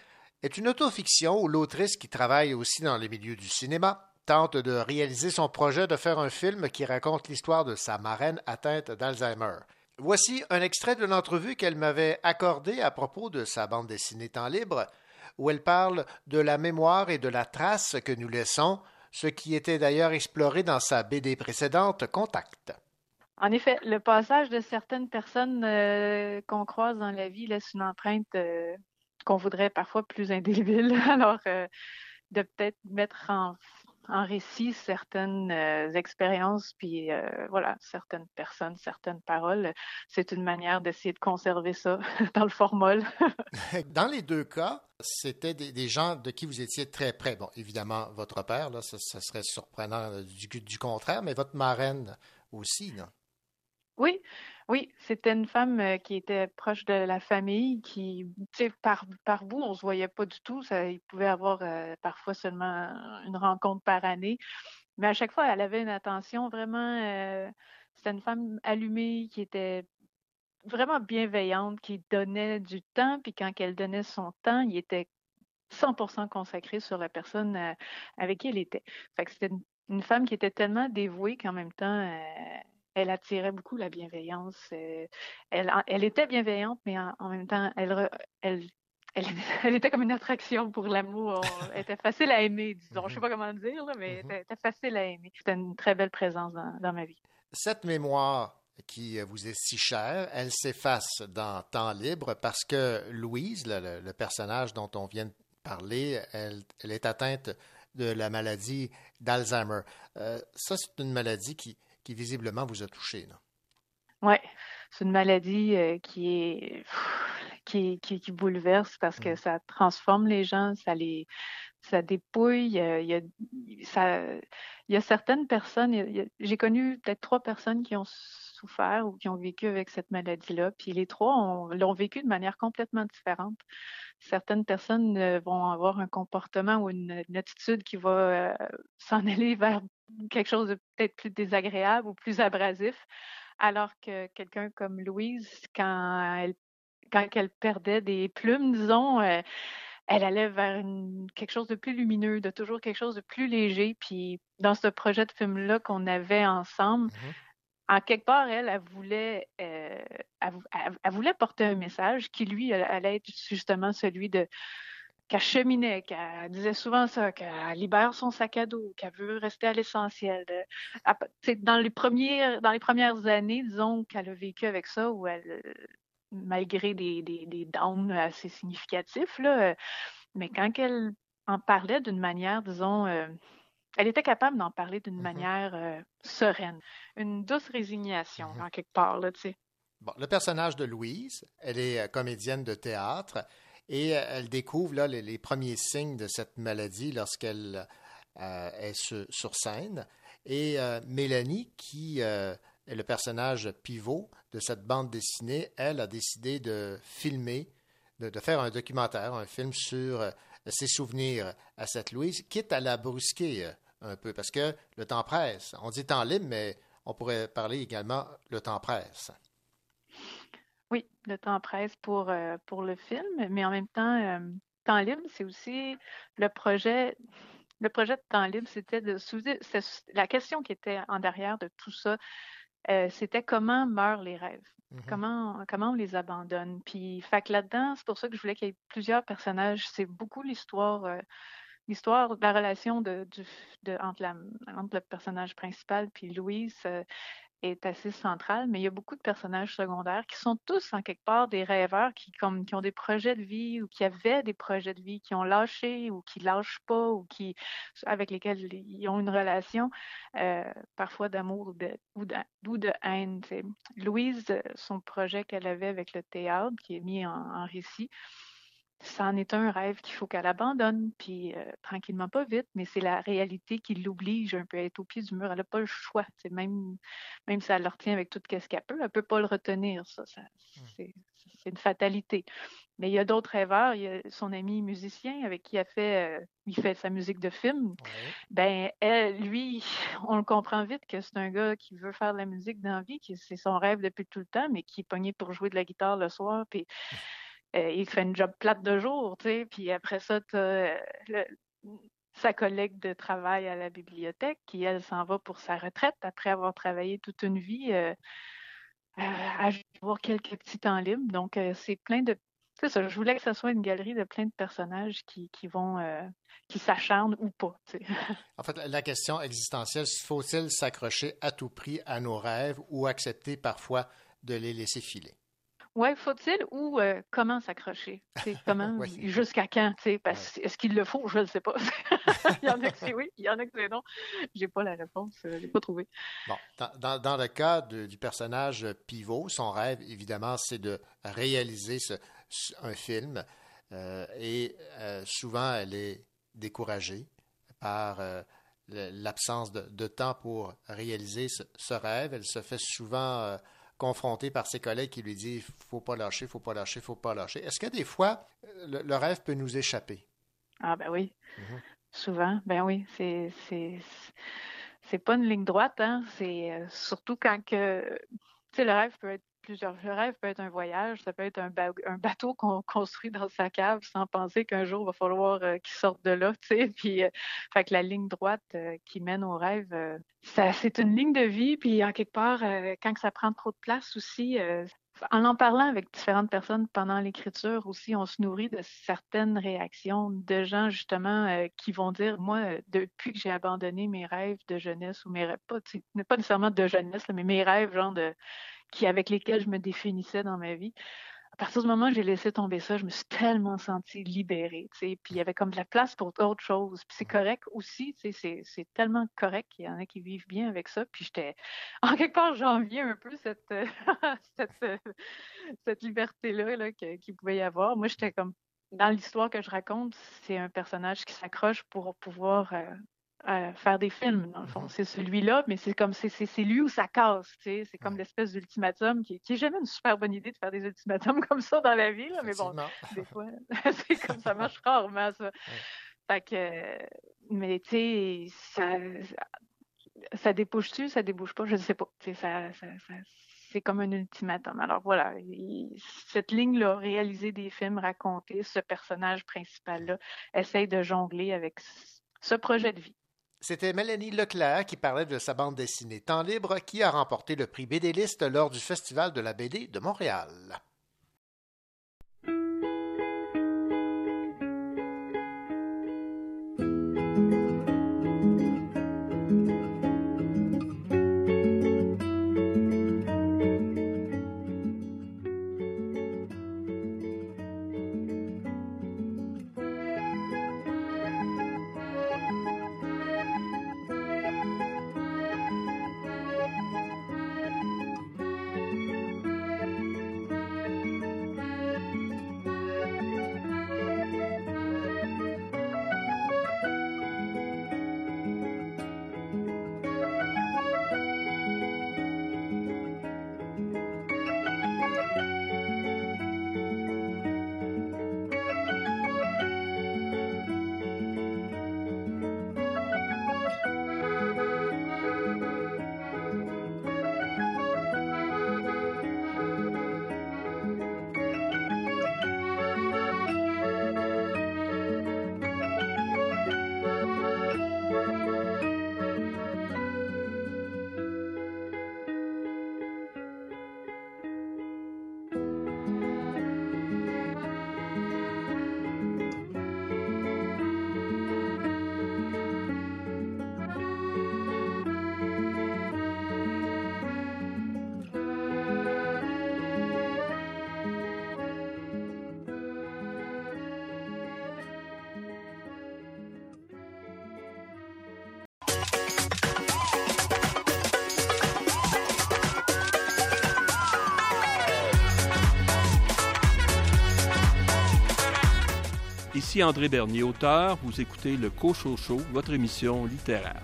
est une autofiction où l'autrice, qui travaille aussi dans le milieu du cinéma, tente de réaliser son projet de faire un film qui raconte l'histoire de sa marraine atteinte d'Alzheimer. Voici un extrait de l'entrevue qu'elle m'avait accordée à propos de sa bande dessinée Temps libre, où elle parle de la mémoire et de la trace que nous laissons, ce qui était d'ailleurs exploré dans sa BD précédente Contact. En effet, le passage de certaines personnes euh, qu'on croise dans la vie laisse une empreinte euh, qu'on voudrait parfois plus indélébile. [LAUGHS] Alors, euh, de peut-être mettre en, en récit certaines euh, expériences, puis euh, voilà, certaines personnes, certaines paroles, c'est une manière d'essayer de conserver ça [LAUGHS] dans le formol. [LAUGHS] Dans les deux cas, c'était des, des gens de qui vous étiez très près. Bon, évidemment, votre père, là, ça, ça serait surprenant euh, du, du contraire, mais votre marraine aussi, non? Oui, oui, c'était une femme euh, qui était proche de la famille, qui, tu sais, par, par bout, on se voyait pas du tout. Ça, il pouvait avoir euh, parfois seulement une rencontre par année. Mais à chaque fois, elle avait une attention vraiment. euh, c'était une femme allumée qui était vraiment bienveillante, qui donnait du temps, puis quand elle donnait son temps, il était 100% consacré sur la personne avec qui elle était. Fait que c'était une, femme qui était tellement dévouée qu'en même temps, elle attirait beaucoup la bienveillance. euh, elle, elle était bienveillante, mais en, en même temps, elle, re- elle, elle, [LAUGHS] elle était comme une attraction pour l'amour. Elle était facile à aimer, disons. Je sais pas comment dire, là, mais elle était, facile à aimer. C'était une très belle présence dans, dans ma vie. Cette mémoire qui euh, vous est si chère, elle s'efface dans Temps libre parce que Louise, le, le- le personnage dont on vient de parler, elle, elle est atteinte de la maladie d'Alzheimer. Euh, ça, c'est une maladie qui, qui visiblement vous a touché. Ouais, c'est une maladie euh, qui est qui, qui, qui bouleverse parce que ça transforme les gens, ça les ça dépouille. euh, Il y a, ça, il y a certaines personnes, j'ai connu peut-être trois personnes qui ont souffert ou qui ont vécu avec cette maladie-là. Puis les trois ont- l'ont vécu de manière complètement différente. Certaines personnes euh, vont avoir un comportement ou une, attitude qui va euh, s'en [LAUGHS] aller vers quelque chose de peut-être plus désagréable ou plus abrasif, alors que quelqu'un comme Louise, quand elle, quand elle perdait des plumes, disons, euh, elle allait vers quelque chose de plus lumineux, de toujours quelque chose de plus léger. Puis dans ce projet de film-là qu'on avait ensemble, en quelque part, elle, elle voulait, euh, porter un message qui, lui, allait- être justement celui de qu'elle cheminait, qu'elle disait souvent ça, qu'elle libère son sac à dos, qu'elle veut rester à l'essentiel. Dans les premières, dans les premières années, disons qu'elle a vécu avec ça, où elle, malgré des downs assez significatifs, là, euh, mais quand elle en parlait d'une manière, disons, euh, elle était capable d'en parler d'une manière euh, sereine, une douce résignation, en quelque part, là, tu sais. Bon, le personnage de Louise, elle est euh, comédienne de théâtre et euh, elle découvre là, les, les premiers signes de cette maladie lorsqu'elle euh, est sur, sur scène. Et euh, Mélanie, qui euh, est le personnage pivot de cette bande dessinée, elle a décidé de filmer, de, de faire un documentaire, un film sur ses souvenirs à cette Louise, quitte à la brusquer un peu, parce que le temps presse. On dit temps libre, mais on pourrait parler également le temps presse. Oui, le temps presse pour, euh, pour le film, mais en même temps, euh, temps libre, c'est aussi le projet. Le projet de temps libre, c'était de la question qui était en derrière de tout ça, euh, c'était comment meurent les rêves, comment comment on les abandonne? Puis, fait que là-dedans, c'est pour ça que je voulais qu'il y ait plusieurs personnages. C'est beaucoup l'histoire, l'histoire la relation de, du- entre, entre le personnage principal puis Louise. euh, est assez centrale, mais il y a beaucoup de personnages secondaires qui sont tous en quelque part des rêveurs qui, comme, qui ont des projets de vie ou qui avaient des projets de vie, qui ont lâché ou qui lâchent pas ou qui avec lesquels ils ont une relation euh, parfois d'amour ou de, ou de, ou de haine. Louise, euh, son projet qu'elle avait avec le théâtre, qui est mis en récit, c'en est un rêve qu'il faut qu'elle abandonne, puis euh, tranquillement, pas vite, mais c'est la réalité qui l'oblige un peu à être au pied du mur. Elle n'a pas le choix. Même, même si elle le retient avec tout ce qu'elle peut, elle ne peut pas le retenir. Ça, ça c'est une fatalité. Mais il y a d'autres rêveurs. Il y a son ami musicien avec qui elle fait, euh, il fait sa musique de film. Ben, elle, lui, [LAUGHS] on le comprend vite que c'est un gars qui veut faire de la musique dans la vie, qui c'est son rêve depuis tout le temps, mais qui est pogné pour jouer de la guitare le soir, puis [LAUGHS] euh, il fait une job plate de jour, tu sais, puis après ça, tu sa collègue de travail à la bibliothèque qui, elle, s'en va pour sa retraite après avoir travaillé toute une vie euh, à avoir quelques petits temps libres. Donc, euh, c'est plein de... C'est ça, je voulais que ce soit une galerie de plein de personnages qui, qui vont... euh, qui s'acharnent ou pas, tu sais. [LAUGHS] En fait, la question existentielle, faut-il s'accrocher à tout prix à nos rêves ou accepter parfois de les laisser filer? Ouais, faut-il ou euh, comment s'accrocher? [LAUGHS] Comment, jusqu'à quand? Est-ce qu'il le faut? Je ne sais pas. [LAUGHS] il y en a que c'est oui, il y en a que c'est non. J'ai pas la réponse, euh, je l'ai pas trouvée. Bon, dans, le cas de- du personnage pivot, son rêve, évidemment, c'est de réaliser ce- un film. euh, et euh, souvent, elle est découragée par l'absence de, de temps pour réaliser ce, ce rêve. Elle se fait souvent confrontée par ses collègues qui lui disent faut pas lâcher, faut pas lâcher, faut pas lâcher. Est-ce que des fois, le, le rêve peut nous échapper? Ah ben oui, Mhm. souvent, ben oui, c'est c'est c'est pas une ligne droite, hein. C'est euh, surtout quand que tu sais le rêve peut être plusieurs. Le rêve peut être un voyage, ça peut être un, ba- un bateau [LAUGHS] qu'on construit dans sa cave sans penser qu'un jour il va falloir euh, qu'il sorte de là, [LAUGHS] tu sais. Puis, euh, fait que la ligne droite euh, qui mène au rêve, euh, ça c'est une ligne de vie. Puis en quelque part, quand ça prend trop de place aussi. en en parlant avec différentes personnes pendant l'écriture aussi, on se nourrit de certaines réactions de gens justement qui vont dire, moi, depuis que j'ai abandonné mes rêves de jeunesse ou mes rêves, pas, pas nécessairement de jeunesse, mais mes rêves, genre de qui avec lesquels je me définissais dans ma vie. À partir du moment où j'ai laissé tomber ça, je me suis tellement sentie libérée, tu sais, puis il y avait comme de la place pour autre chose. Puis c'est correct aussi, tu sais, c'est, tellement correct qu'il y en a qui vivent bien avec ça. Puis j'étais, [LAUGHS] en quelque part, j'enviais un peu cette, [LAUGHS] cette, liberté-là là, qu'il pouvait y avoir. Moi, j'étais comme, dans l'histoire que je raconte, c'est un personnage qui s'accroche pour pouvoir euh, faire des films, dans le fond. C'est celui-là, mais c'est comme c'est lui où ça casse, tu sais. C'est comme l'espèce d'ultimatum qui, qui est jamais une super bonne idée de faire des ultimatums [LAUGHS] comme ça dans la vie, là, mais bon, des fois, [LAUGHS] c'est comme ça marche [LAUGHS] rarement, ça. Fait que, euh, mais tu sais, ça, ça débouche-tu, ça débouche pas, je ne sais pas. Tu sais, ça, ça, ça- c'est comme un ultimatum. Alors voilà, il- cette ligne-là, réaliser des films, raconter ce personnage principal-là, essaye de jongler avec ce projet de vie. C'était Mélanie Leclerc qui parlait de sa bande dessinée Temps libre qui a remporté le prix BD-liste lors du Festival de la BD de Montréal. Ici André Bernier, auteur. Vous écoutez le Cochocho, votre émission littéraire.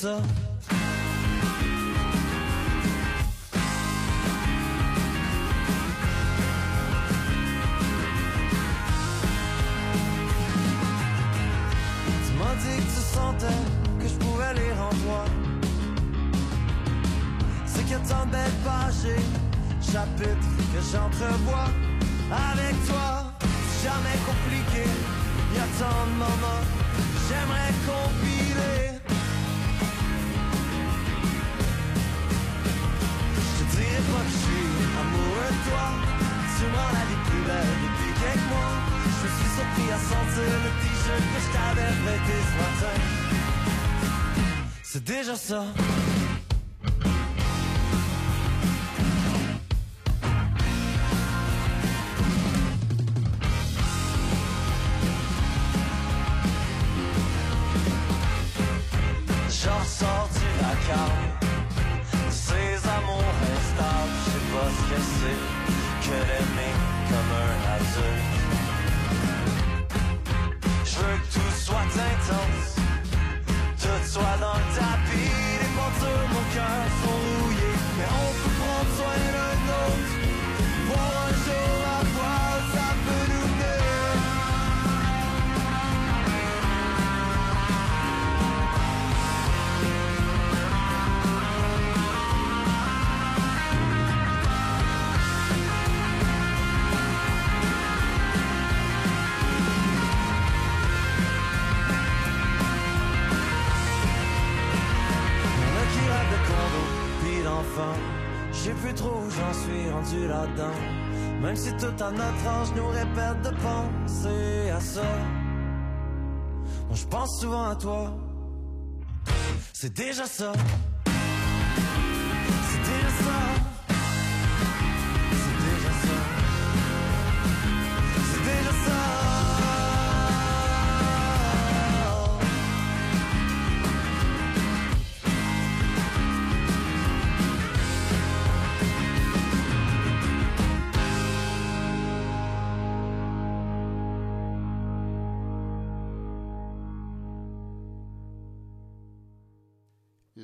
C'est déjà C'est C'est déjà ça.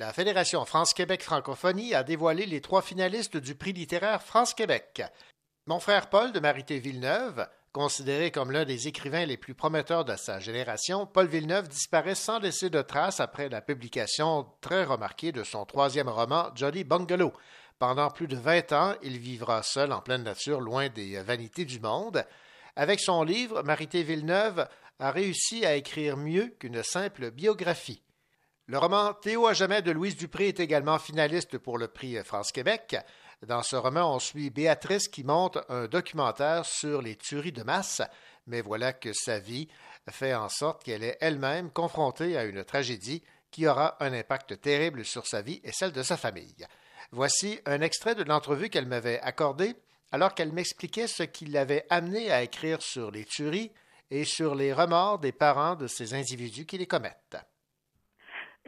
La Fédération France-Québec Francophonie a dévoilé les trois finalistes du prix littéraire France-Québec. Mon frère Paul de Marité Villeneuve, considéré comme l'un des écrivains les plus prometteurs de sa génération, Paul Villeneuve disparaît sans laisser de traces après la publication très remarquée de son troisième roman, Jolly Bungalow. Pendant plus de 20 ans, il vivra seul en pleine nature, loin des vanités du monde. Avec son livre, Marité Villeneuve a réussi à écrire mieux qu'une simple biographie. Le roman Théo à jamais de Louise Dupré est également finaliste pour le prix France-Québec. Dans ce roman, on suit Béatrice qui monte un documentaire sur les tueries de masse, mais voilà que sa vie fait en sorte qu'elle est elle-même confrontée à une tragédie qui aura un impact terrible sur sa vie et celle de sa famille. Voici un extrait de l'entrevue qu'elle m'avait accordée alors qu'elle m'expliquait ce qui l'avait amenée à écrire sur les tueries et sur les remords des parents de ces individus qui les commettent.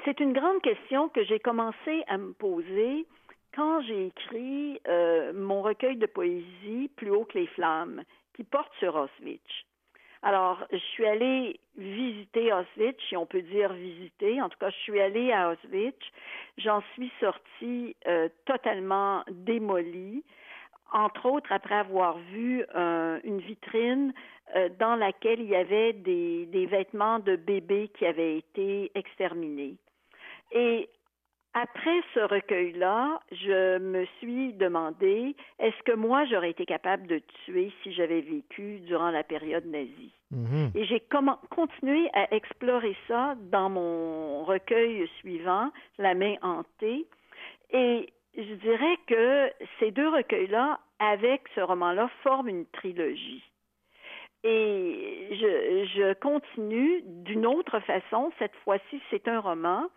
C'est une grande question que j'ai commencé à me poser quand j'ai écrit euh, mon recueil de poésie Plus haut que les flammes, qui porte sur Auschwitz. Alors, je suis allée visiter Auschwitz, si on peut dire visiter. En tout cas, je suis allée à Auschwitz. J'en suis sortie euh, totalement démolie, entre autres après avoir vu euh, une vitrine dans laquelle il y avait des vêtements de bébés qui avaient été exterminés. Et après ce recueil-là, je me suis demandé est-ce que moi j'aurais été capable de tuer si j'avais vécu durant la période nazie? Et j'ai continué à explorer ça dans mon recueil suivant, La main hantée. Et je dirais que ces deux recueils-là, avec ce roman-là, forment une trilogie. Et je, je continue d'une autre façon. Cette fois-ci, c'est un roman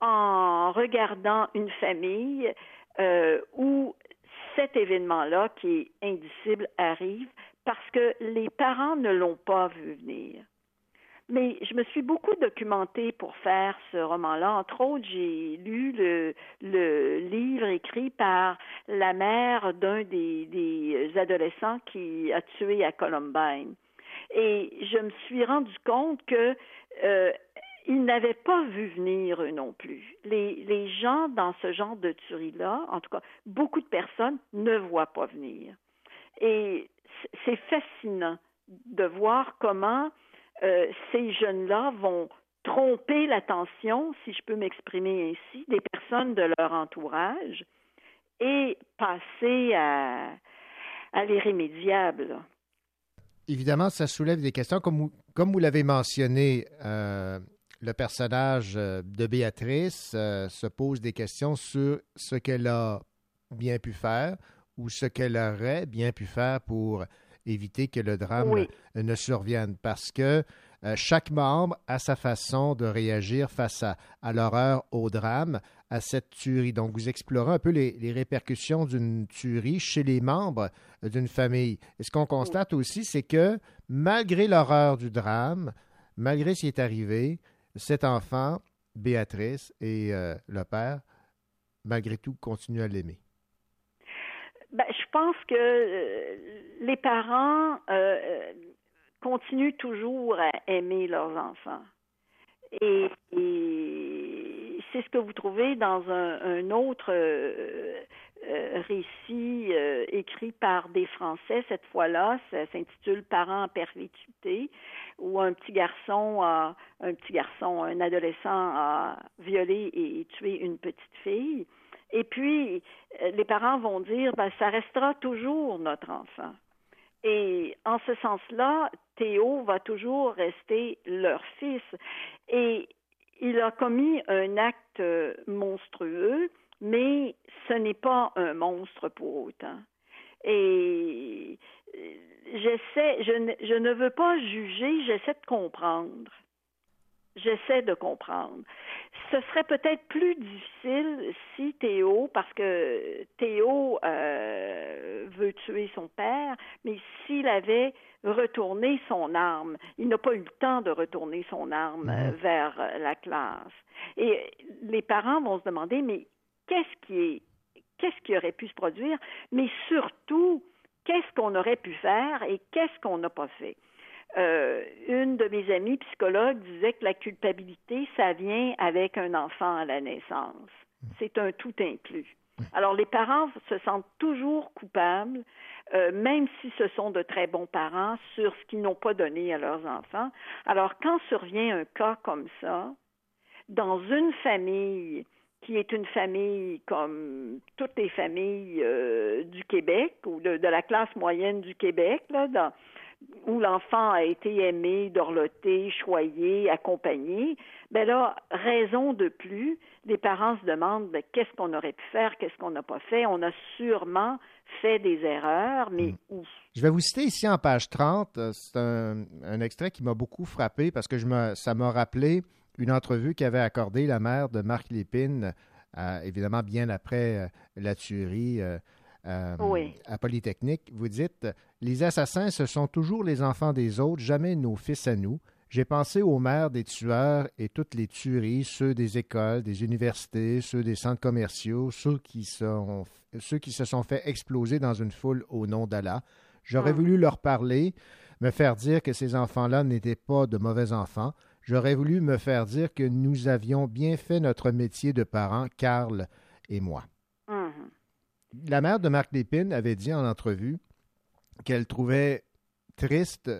en regardant une famille euh, où cet événement-là, qui est indicible, arrive parce que les parents ne l'ont pas vu venir. Mais je me suis beaucoup documentée pour faire ce roman-là. Entre autres, j'ai lu le, livre écrit par la mère d'un des, des adolescents qui a tué à Columbine. Et je me suis rendu compte que euh, ils n'avaient pas vu venir eux non plus. Les, les gens dans ce genre de tuerie-là, en tout cas, beaucoup de personnes ne voient pas venir. Et c'est fascinant de voir comment euh, ces jeunes-là vont tromper l'attention, si je peux m'exprimer ainsi, des personnes de leur entourage et passer à, à l'irrémédiable. Évidemment, ça soulève des questions. Comme vous, comme vous l'avez mentionné, euh, le personnage euh, de Béatrice euh, se pose des questions sur ce qu'elle a bien pu faire ou ce qu'elle aurait bien pu faire pour éviter que le drame Oui. ne survienne. Parce que euh, chaque membre a sa façon de réagir face à, à l'horreur, au drame, à cette tuerie. Donc, vous explorez un peu les, les répercussions d'une tuerie chez les membres d'une famille. Et ce qu'on constate aussi, c'est que malgré l'horreur du drame, malgré ce qui est arrivé, cet enfant, Béatrice et euh, le père, malgré tout, continuent à l'aimer? Ben, je pense que euh, les parents euh, continuent toujours à aimer leurs enfants. Et, c'est ce que vous trouvez dans un autre euh, récit euh, écrit par des Français cette fois-là. Ça s'intitule Parents en perpétuité, où un petit garçon, un petit garçon, un adolescent a violé et tué une petite fille. Et puis, euh, les parents vont dire, ben, ça restera toujours notre enfant. Et en ce sens-là, Théo va toujours rester leur fils. Et il a commis un acte monstrueux, mais ce n'est pas un monstre pour autant. Et euh, j'essaie, je ne, je ne veux pas juger, j'essaie de comprendre. J'essaie de comprendre. Ce serait peut-être plus difficile si Théo, parce que Théo euh, veut tuer son père, mais s'il avait retourné son arme, il n'a pas eu le temps de retourner son arme euh, vers la classe. Et les parents vont se demander, mais qu'est-ce qui est, qu'est-ce qui aurait pu se produire, mais surtout, qu'est-ce qu'on aurait pu faire et qu'est-ce qu'on n'a pas fait. Euh, une de mes amies psychologues disait que la culpabilité, ça vient avec un enfant à la naissance. C'est un tout inclus. Alors les parents se sentent toujours coupables, euh, même si ce sont de très bons parents, sur ce qu'ils n'ont pas donné à leurs enfants. Alors quand survient un cas comme ça, dans une famille qui est une famille comme toutes les familles euh, du Québec ou de, de, la classe moyenne du Québec, là, dans, où l'enfant a été aimé, dorloté, choyé, accompagné, ben là, raison de plus, les parents se demandent ben, qu'est-ce qu'on aurait pu faire, qu'est-ce qu'on n'a pas fait? On a sûrement fait des erreurs, mais Mm. où? Je vais vous citer ici en page 30. euh, C'est un, un extrait qui m'a beaucoup frappé parce que je me, ça m'a rappelé une entrevue qu'avait accordée la mère de Marc Lépine, euh, évidemment bien après euh, la tuerie euh, Oui. à Polytechnique. Vous dites Les assassins, ce sont toujours les enfants des autres, jamais nos fils à nous. J'ai pensé aux mères des tueurs et toutes les tueries, ceux des écoles, des universités, ceux des centres commerciaux, ceux qui, sont, ceux qui se sont fait exploser dans une foule au nom d'Allah. J'aurais Hmm. voulu leur parler, me faire dire que ces enfants-là n'étaient pas de mauvais enfants. J'aurais voulu me faire dire que nous avions bien fait notre métier de parents, Karl et moi. Mhm. La mère de Marc Lépine avait dit en entrevue qu'elle trouvait triste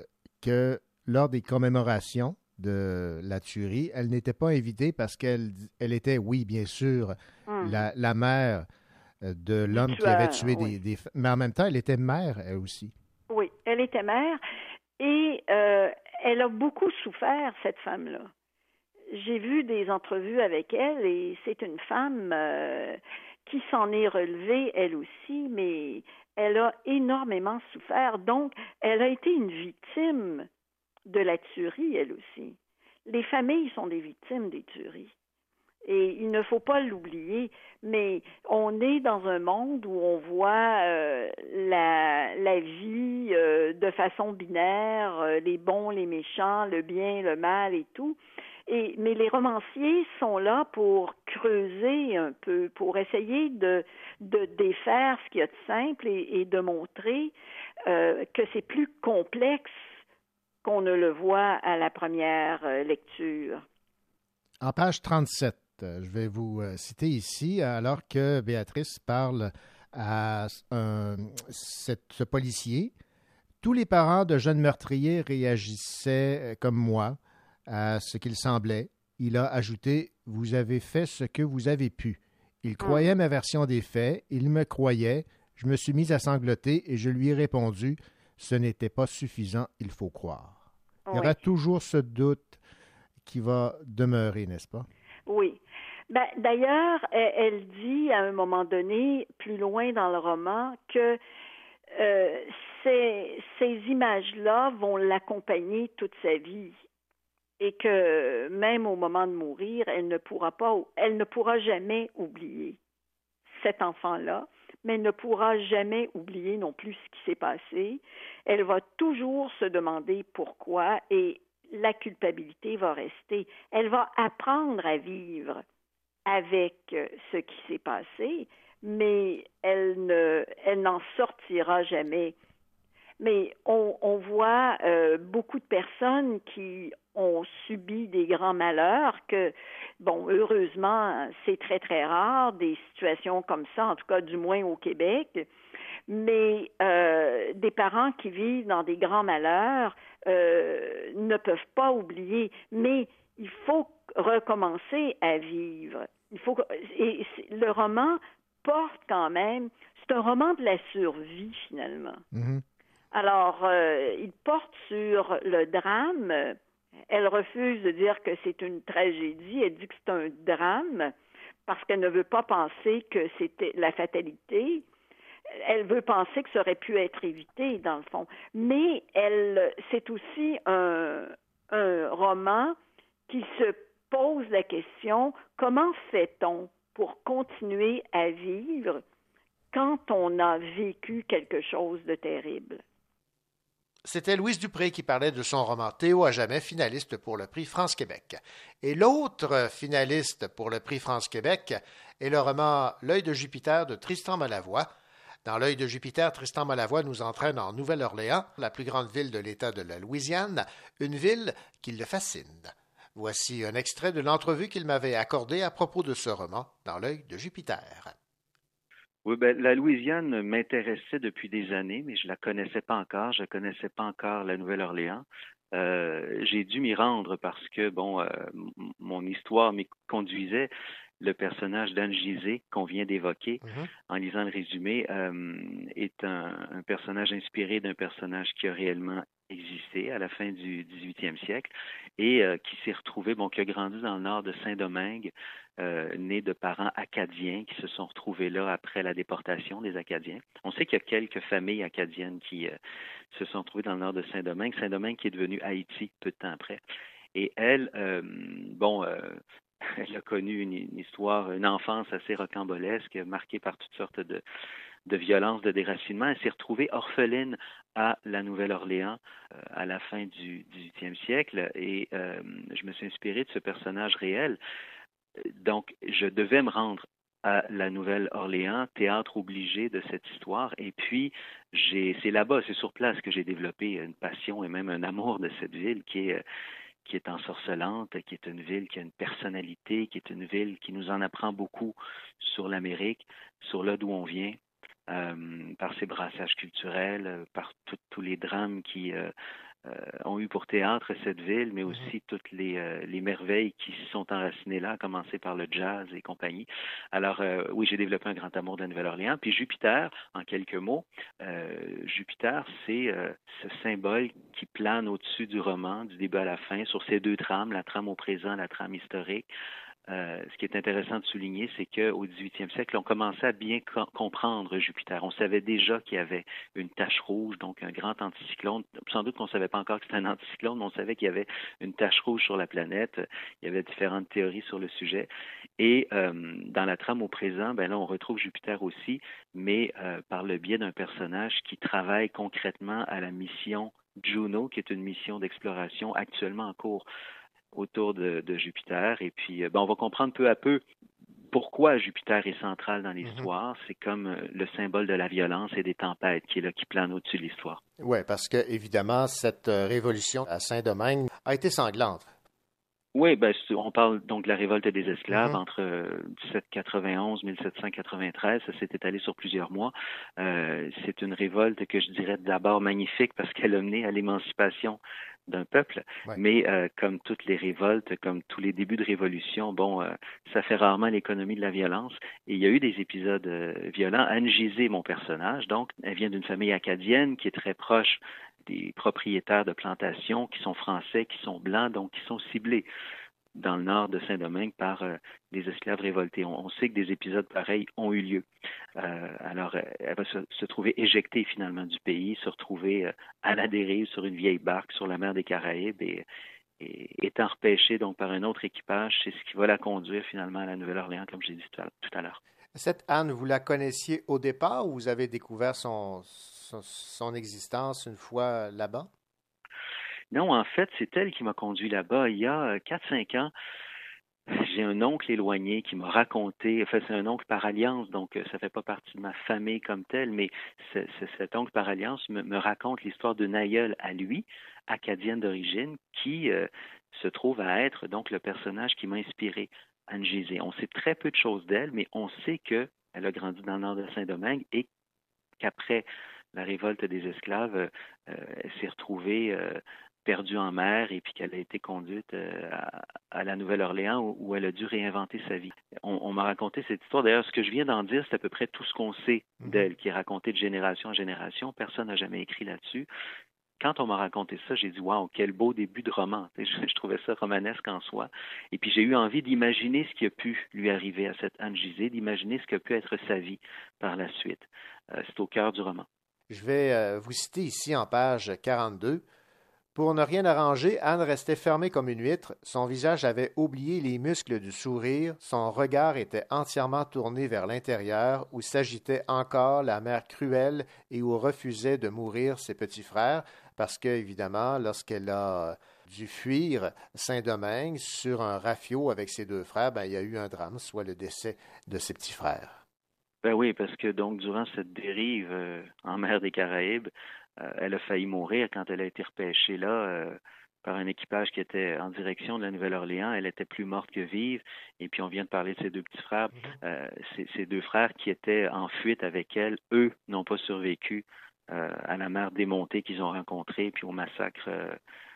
que lors des commémorations de la tuerie, elle n'était pas invitée parce qu'elle elle était, oui, bien sûr, Mhm. la, la mère euh, de l'homme qui avait tué oui. des, des... Mais en même temps, elle était mère, elle aussi. Oui, elle était mère et euh, elle a beaucoup souffert, cette femme-là. J'ai vu des entrevues avec elle et c'est une femme euh, qui s'en est relevée, elle aussi, mais elle a énormément souffert. Donc, elle a été une victime de la tuerie, elle aussi. Les familles sont des victimes des tueries. Et il ne faut pas l'oublier, mais on est dans un monde où on voit euh, la, la vie euh, de façon binaire, euh, les bons, les méchants, le bien, le mal et tout. Et, mais les romanciers sont là pour creuser un peu, pour essayer de, de défaire ce qu'il y a de simple et, de montrer que c'est plus complexe qu'on ne le voit à la première lecture. En page 37, euh, je vais vous euh, citer ici, alors que Béatrice parle à un- cette- ce policier. Tous les parents de jeunes meurtriers réagissaient euh, comme moi à ce qu'il semblait. Il a ajouté Vous avez fait ce que vous avez pu. Il croyait ma version des faits, il me croyait. Je me suis mis à sangloter et je lui ai répondu Ce n'était pas suffisant, il faut croire. Il y Oui. aura toujours ce doute qui va demeurer, n'est-ce pas? Oui. Ben, D'ailleurs, elle, elle dit à un moment donné, plus loin dans le roman, que euh, ces, images-là vont l'accompagner toute sa vie et que même au moment de mourir, elle ne pourra pas, elle ne pourra jamais oublier cet enfant-là, mais ne pourra jamais oublier non plus ce qui s'est passé. Elle va toujours se demander pourquoi et la culpabilité va rester. Elle va apprendre à vivre avec euh, ce qui s'est passé, mais elle ne, elle n'en sortira jamais. mais on, voit euh, beaucoup de personnes qui ont subi des grands malheurs que, bon, heureusement, c'est très, très rare, des situations comme ça, en tout cas du moins au Québec, mais euh, des parents qui vivent dans des grands malheurs ne peuvent pas oublier, mais il faut recommencer à vivre. Il faut et le roman porte quand même, c'est un roman de la survie finalement. Alors, euh, il porte sur le drame. Elle refuse de dire que c'est une tragédie. Elle dit que c'est un drame parce qu'elle ne veut pas penser que c'était la fatalité. Elle veut penser que ça aurait pu être évité, dans le fond. Mais elle, c'est aussi un, un roman qui se pose la question comment fait-on pour continuer à vivre quand on a vécu quelque chose de terrible? C'était Louise Dupré qui parlait de son roman Théo à jamais, finaliste pour le prix France-Québec. Et l'autre finaliste pour le prix France-Québec est le roman L'œil de Jupiter de Tristan Malavoie. Dans L'œil de Jupiter, Tristan Malavoie nous entraîne en Nouvelle-Orléans, la plus grande ville de l'État de la Louisiane, une ville qui le fascine. Voici un extrait de l'entrevue qu'il m'avait accordée à propos de ce roman, Dans l'œil de Jupiter. Oui, ben, la Louisiane m'intéressait depuis des années, mais je la connaissais pas encore. Je connaissais pas encore la Nouvelle-Orléans. Euh, j'ai dû m'y rendre parce que, bon, euh, mon histoire m'y conduisait. Le personnage d'Anne Gizé, qu'on vient d'évoquer en lisant le résumé, euh, est un, un personnage inspiré d'un personnage qui a réellement existé à la fin du 18e siècle et euh, qui s'est retrouvé, bon, qui a grandi dans le nord de Saint-Domingue, euh, né de parents acadiens qui se sont retrouvés là après la déportation des Acadiens. On sait qu'il y a quelques familles acadiennes qui euh, se sont retrouvées dans le nord de Saint-Domingue. Saint-Domingue qui est devenu Haïti peu de temps après. Et elle, euh, bon, [LAUGHS] elle a connu une, une histoire, une enfance assez rocambolesque, marquée par toutes sortes de, de violences, de déracinement. Elle s'est retrouvée orpheline à la Nouvelle-Orléans euh, à la fin du XVIIIe siècle et euh, je me suis inspiré de ce personnage réel. Donc, je devais me rendre à la Nouvelle-Orléans, théâtre obligé de cette histoire. Et puis, c'est là-bas, c'est sur place que j'ai développé une passion et même un amour de cette ville qui est, qui est ensorcelante, qui est une ville qui a une personnalité, qui est une ville qui nous en apprend beaucoup sur l'Amérique, sur là d'où on vient, euh, par ses brassages culturels, euh, par tout- tous les drames qui euh, ont eu pour théâtre cette ville, mais aussi toutes les, euh, les merveilles qui s'y sont enracinées là, à commencer par le jazz et compagnie. Alors, euh, oui, j'ai développé un grand amour de la Nouvelle-Orléans. Puis Jupiter, en quelques mots, euh, Jupiter, c'est ce symbole qui plane au-dessus du roman, du début à la fin, sur ces deux trames, la trame au présent, la trame historique. Euh, ce qui est intéressant de souligner, c'est qu'au 18e siècle, on commençait à bien co- comprendre Jupiter. On savait déjà qu'il y avait une tache rouge, donc un grand anticyclone. Sans doute qu'on ne savait pas encore que c'était un anticyclone, mais on savait qu'il y avait une tache rouge sur la planète. Il y avait différentes théories sur le sujet. Et euh, dans la trame au présent, ben là, on retrouve Jupiter aussi, mais euh, par le biais d'un personnage qui travaille concrètement à la mission Juno, qui est une mission d'exploration actuellement en cours autour de, de Jupiter. Et puis, euh, ben, on va comprendre peu à peu pourquoi Jupiter est central dans l'histoire. C'est comme euh, le symbole de la violence et des tempêtes qui est là, qui plane au-dessus de l'histoire. Oui, parce que, évidemment, cette euh, révolution à Saint-Domingue a été sanglante. Oui, ben, on parle donc de la révolte des esclaves Mhm. entre euh, 1791 1793. Ça s'est étalé sur plusieurs mois. Euh, c'est une révolte que je dirais d'abord magnifique parce qu'elle a mené à l'émancipation d'un peuple. Mais euh, comme toutes les révoltes, comme tous les débuts de révolution, bon, euh, ça fait rarement l'économie de la violence. Et il y a eu des épisodes euh, violents. Anne Gizé, mon personnage, donc, elle vient d'une famille acadienne qui est très proche des propriétaires de plantations qui sont français, qui sont blancs, donc qui sont ciblés dans le nord de Saint-Domingue par euh, des esclaves révoltés. On, sait que des épisodes pareils ont eu lieu. Euh, alors, euh, elle va se, trouver éjectée finalement du pays, se retrouver euh, à la dérive sur une vieille barque sur la mer des Caraïbes et, étant repêchée donc par un autre équipage, c'est ce qui va la conduire finalement à la Nouvelle-Orléans, comme j'ai dit tout à l'heure. Cette Anne, vous la connaissiez au départ ou vous avez découvert son, son, existence une fois là-bas? Non, en fait, c'est elle qui m'a conduit là-bas il y a 4-5 ans. j'ai un oncle éloigné qui m'a raconté, enfin c'est un oncle par alliance, donc euh, ça fait pas partie de ma famille comme telle, mais cet oncle par alliance me, raconte l'histoire d'une aïeule à lui, acadienne d'origine, qui euh, se trouve à être donc le personnage qui m'a inspiré, Anne Gizé. On sait très peu de choses d'elle, mais on sait qu'elle a grandi dans le nord de Saint-Domingue et qu'après la révolte des esclaves, euh, elle s'est retrouvée euh, perdue en mer et puis qu'elle a été conduite euh, à, à la Nouvelle-Orléans où, où elle a dû réinventer sa vie. On, on m'a raconté cette histoire. D'ailleurs, ce que je viens d'en dire, c'est à peu près tout ce qu'on sait d'elle, qui est raconté de génération en génération. Personne n'a jamais écrit là-dessus. Quand on m'a raconté ça, j'ai dit waouh, quel beau début de roman. Je, je trouvais ça romanesque en soi. Et puis j'ai eu envie d'imaginer ce qui a pu lui arriver à cette Anne Gizé, d'imaginer ce que peut être sa vie par la suite. Euh, c'est au cœur du roman. Je vais euh, vous citer ici en page 42. Pour ne rien arranger, Anne restait fermée comme une huître, son visage avait oublié les muscles du sourire, son regard était entièrement tourné vers l'intérieur où s'agitait encore la mer cruelle et où refusaient de mourir ses petits frères, parce que, évidemment, lorsqu'elle a dû fuir Saint-Domingue sur un rafio avec ses deux frères, ben, il y a eu un drame, soit le décès de ses petits frères. Ben oui, parce que donc durant cette dérive euh, en mer des Caraïbes, euh, elle a failli mourir quand elle a été repêchée là euh, par un équipage qui était en direction de la Nouvelle-Orléans. Elle était plus morte que vive. Et puis on vient de parler de ses deux petits frères. Euh, ces, ces deux frères qui étaient en fuite avec elle, eux n'ont pas survécu à la mer démontée qu'ils ont rencontrée, puis au massacre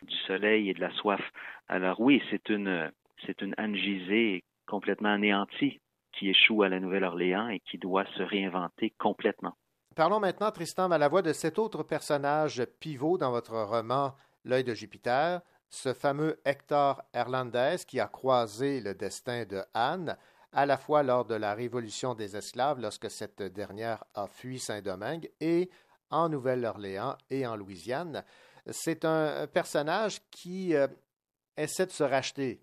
du soleil et de la soif. Alors oui, c'est une c'est une Anne Gizé complètement anéantie qui échoue à la Nouvelle-Orléans et qui doit se réinventer complètement. Parlons maintenant, Tristan Malavoie, de cet autre personnage pivot dans votre roman L'œil de Jupiter, ce fameux Hector Hernandez qui a croisé le destin de Anne, à la fois lors de la Révolution des esclaves, lorsque cette dernière a fui Saint-Domingue, et en Nouvelle-Orléans et en Louisiane. C'est un personnage qui euh, essaie de se racheter.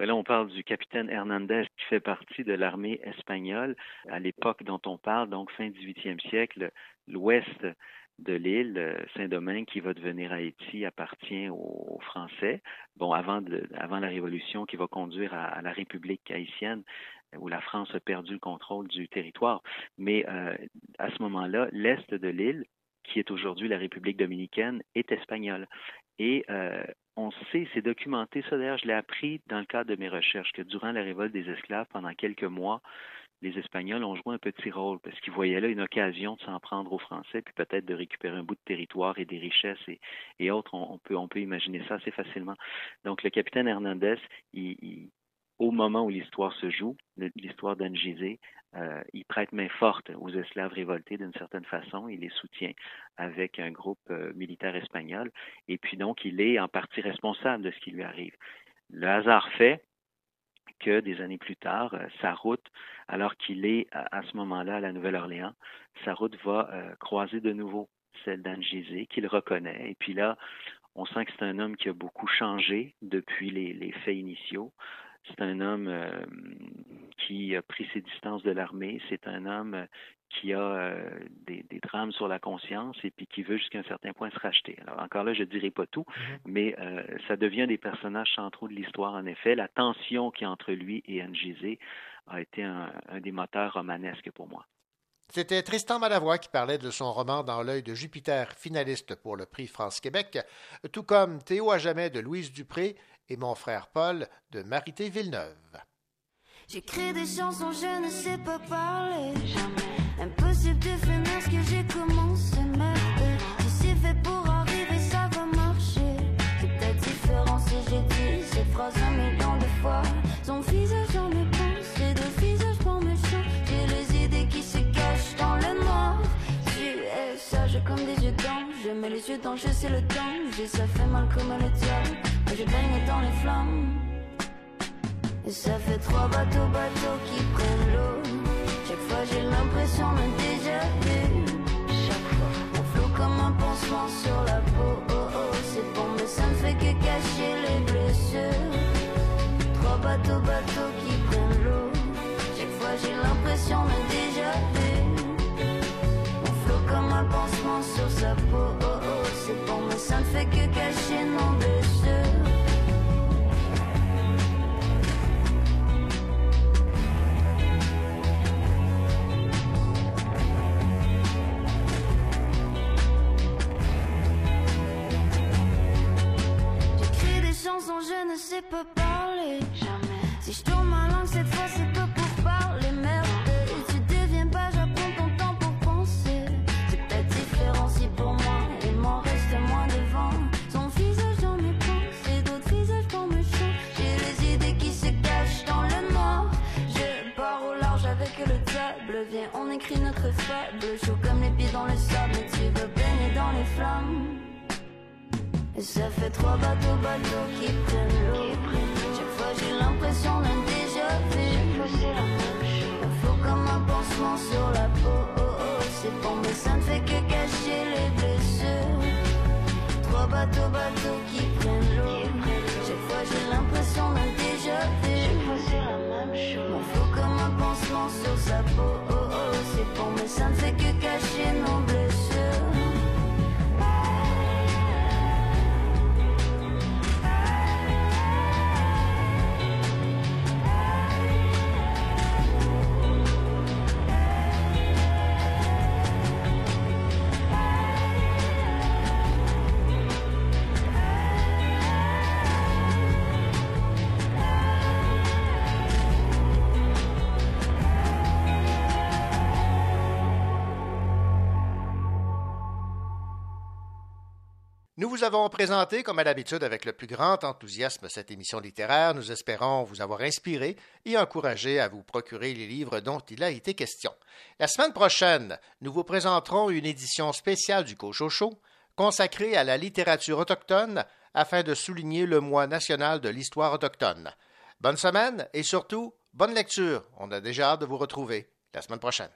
Là, on parle du capitaine Hernandez qui fait partie de l'armée espagnole à l'époque dont on parle, donc fin 18e siècle, l'ouest de l'île, euh, Saint-Domingue, qui va devenir Haïti, appartient aux, Français. Bon, avant, la Révolution qui va conduire à, à la République haïtienne, où la France a perdu le contrôle du territoire. Mais euh, à ce moment-là, l'est de l'île, qui est aujourd'hui la République dominicaine, est espagnole. Et euh, on sait, c'est documenté, ça d'ailleurs, je l'ai appris dans le cadre de mes recherches, que durant la révolte des esclaves, pendant quelques mois, les Espagnols ont joué un petit rôle parce qu'ils voyaient là une occasion de s'en prendre aux Français, puis peut-être de récupérer un bout de territoire et des richesses et, autres. On, peut, on peut imaginer ça assez facilement. Donc, le capitaine Hernandez, il, au moment où l'histoire se joue, l'histoire d'Angizé, euh, il prête main forte aux esclaves révoltés d'une certaine façon. Il les soutient avec un groupe euh, militaire espagnol. Et puis donc, il est en partie responsable de ce qui lui arrive. Le hasard fait que des années plus tard, euh, sa route, alors qu'il est à, ce moment-là à la Nouvelle-Orléans, sa route va croiser de nouveau celle d'Angizé, qu'il reconnaît. Et puis là, on sent que c'est un homme qui a beaucoup changé depuis les faits initiaux. C'est un homme euh, qui a pris ses distances de l'armée. C'est un homme qui a euh, des, des, drames sur la conscience et puis qui veut jusqu'à un certain point se racheter. Alors encore là, je ne dirai pas tout, -hmm. mais euh, ça devient des personnages centraux de l'histoire. En effet, la tension qui est entre lui et Angizé a été un, un des moteurs romanesques pour moi. C'était Tristan Malavoie qui parlait de son roman Dans l'œil de Jupiter, finaliste pour le prix France-Québec, tout comme Théo à jamais de Louise Dupré et Mon frère Paul de Marité Villeneuve. J'écris des chansons, je ne sais pas parler. Jamais. Impossible de finir ce que j'ai commencé, merde. Si c'est fait pour arriver, ça va marcher. Peut-être différent si j'ai dit cette phrase un million de fois. Je mets les yeux dans je sais le danger. Ça fait mal comme le diable. Moi je baigne dans les flammes. Et ça fait trois bateaux, bateaux qui prennent l'eau. Chaque fois j'ai l'impression de déjà vu. Chaque fois, on flot comme un pansement sur la peau. Oh oh, c'est bon, mais ça ne fait que cacher les blessures. Trois bateaux, bateaux qui prennent l'eau. Chaque fois j'ai l'impression de déjà vu. On flot comme un pansement sur sa peau fais que cacher mon blessure. J'écris des chansons, je ne sais pas parler. Jamais. Si je tourne ma langue, c'est on écrit notre fable. Chaud comme les pieds dans le sable, mais tu veux baigner dans les flammes. Et ça fait trois bateaux, bateaux qui prennent l'eau. Chaque fois j'ai l'impression d'un déjà vu. Un flot comme un pansement sur la peau. Oh, oh, c'est bon, mais ça ne fait que cacher les blessures. Trois bateaux, bateaux qui prennent l'eau. Chaque fois j'ai l'impression d'un déjà vu. Chaque fois c'est la même chose. Sur sa peau. Oh, oh, c'est mais ça ne fait que Nous vous avons présenté, comme à l'habitude, avec le plus grand enthousiasme cette émission littéraire. Nous espérons vous avoir inspiré et encouragé à vous procurer les livres dont il a été question. La semaine prochaine, nous vous présenterons une édition spéciale du Cochocho consacrée à la littérature autochtone afin de souligner le mois national de l'histoire autochtone. Bonne semaine et surtout, bonne lecture. On a déjà hâte de vous retrouver la semaine prochaine.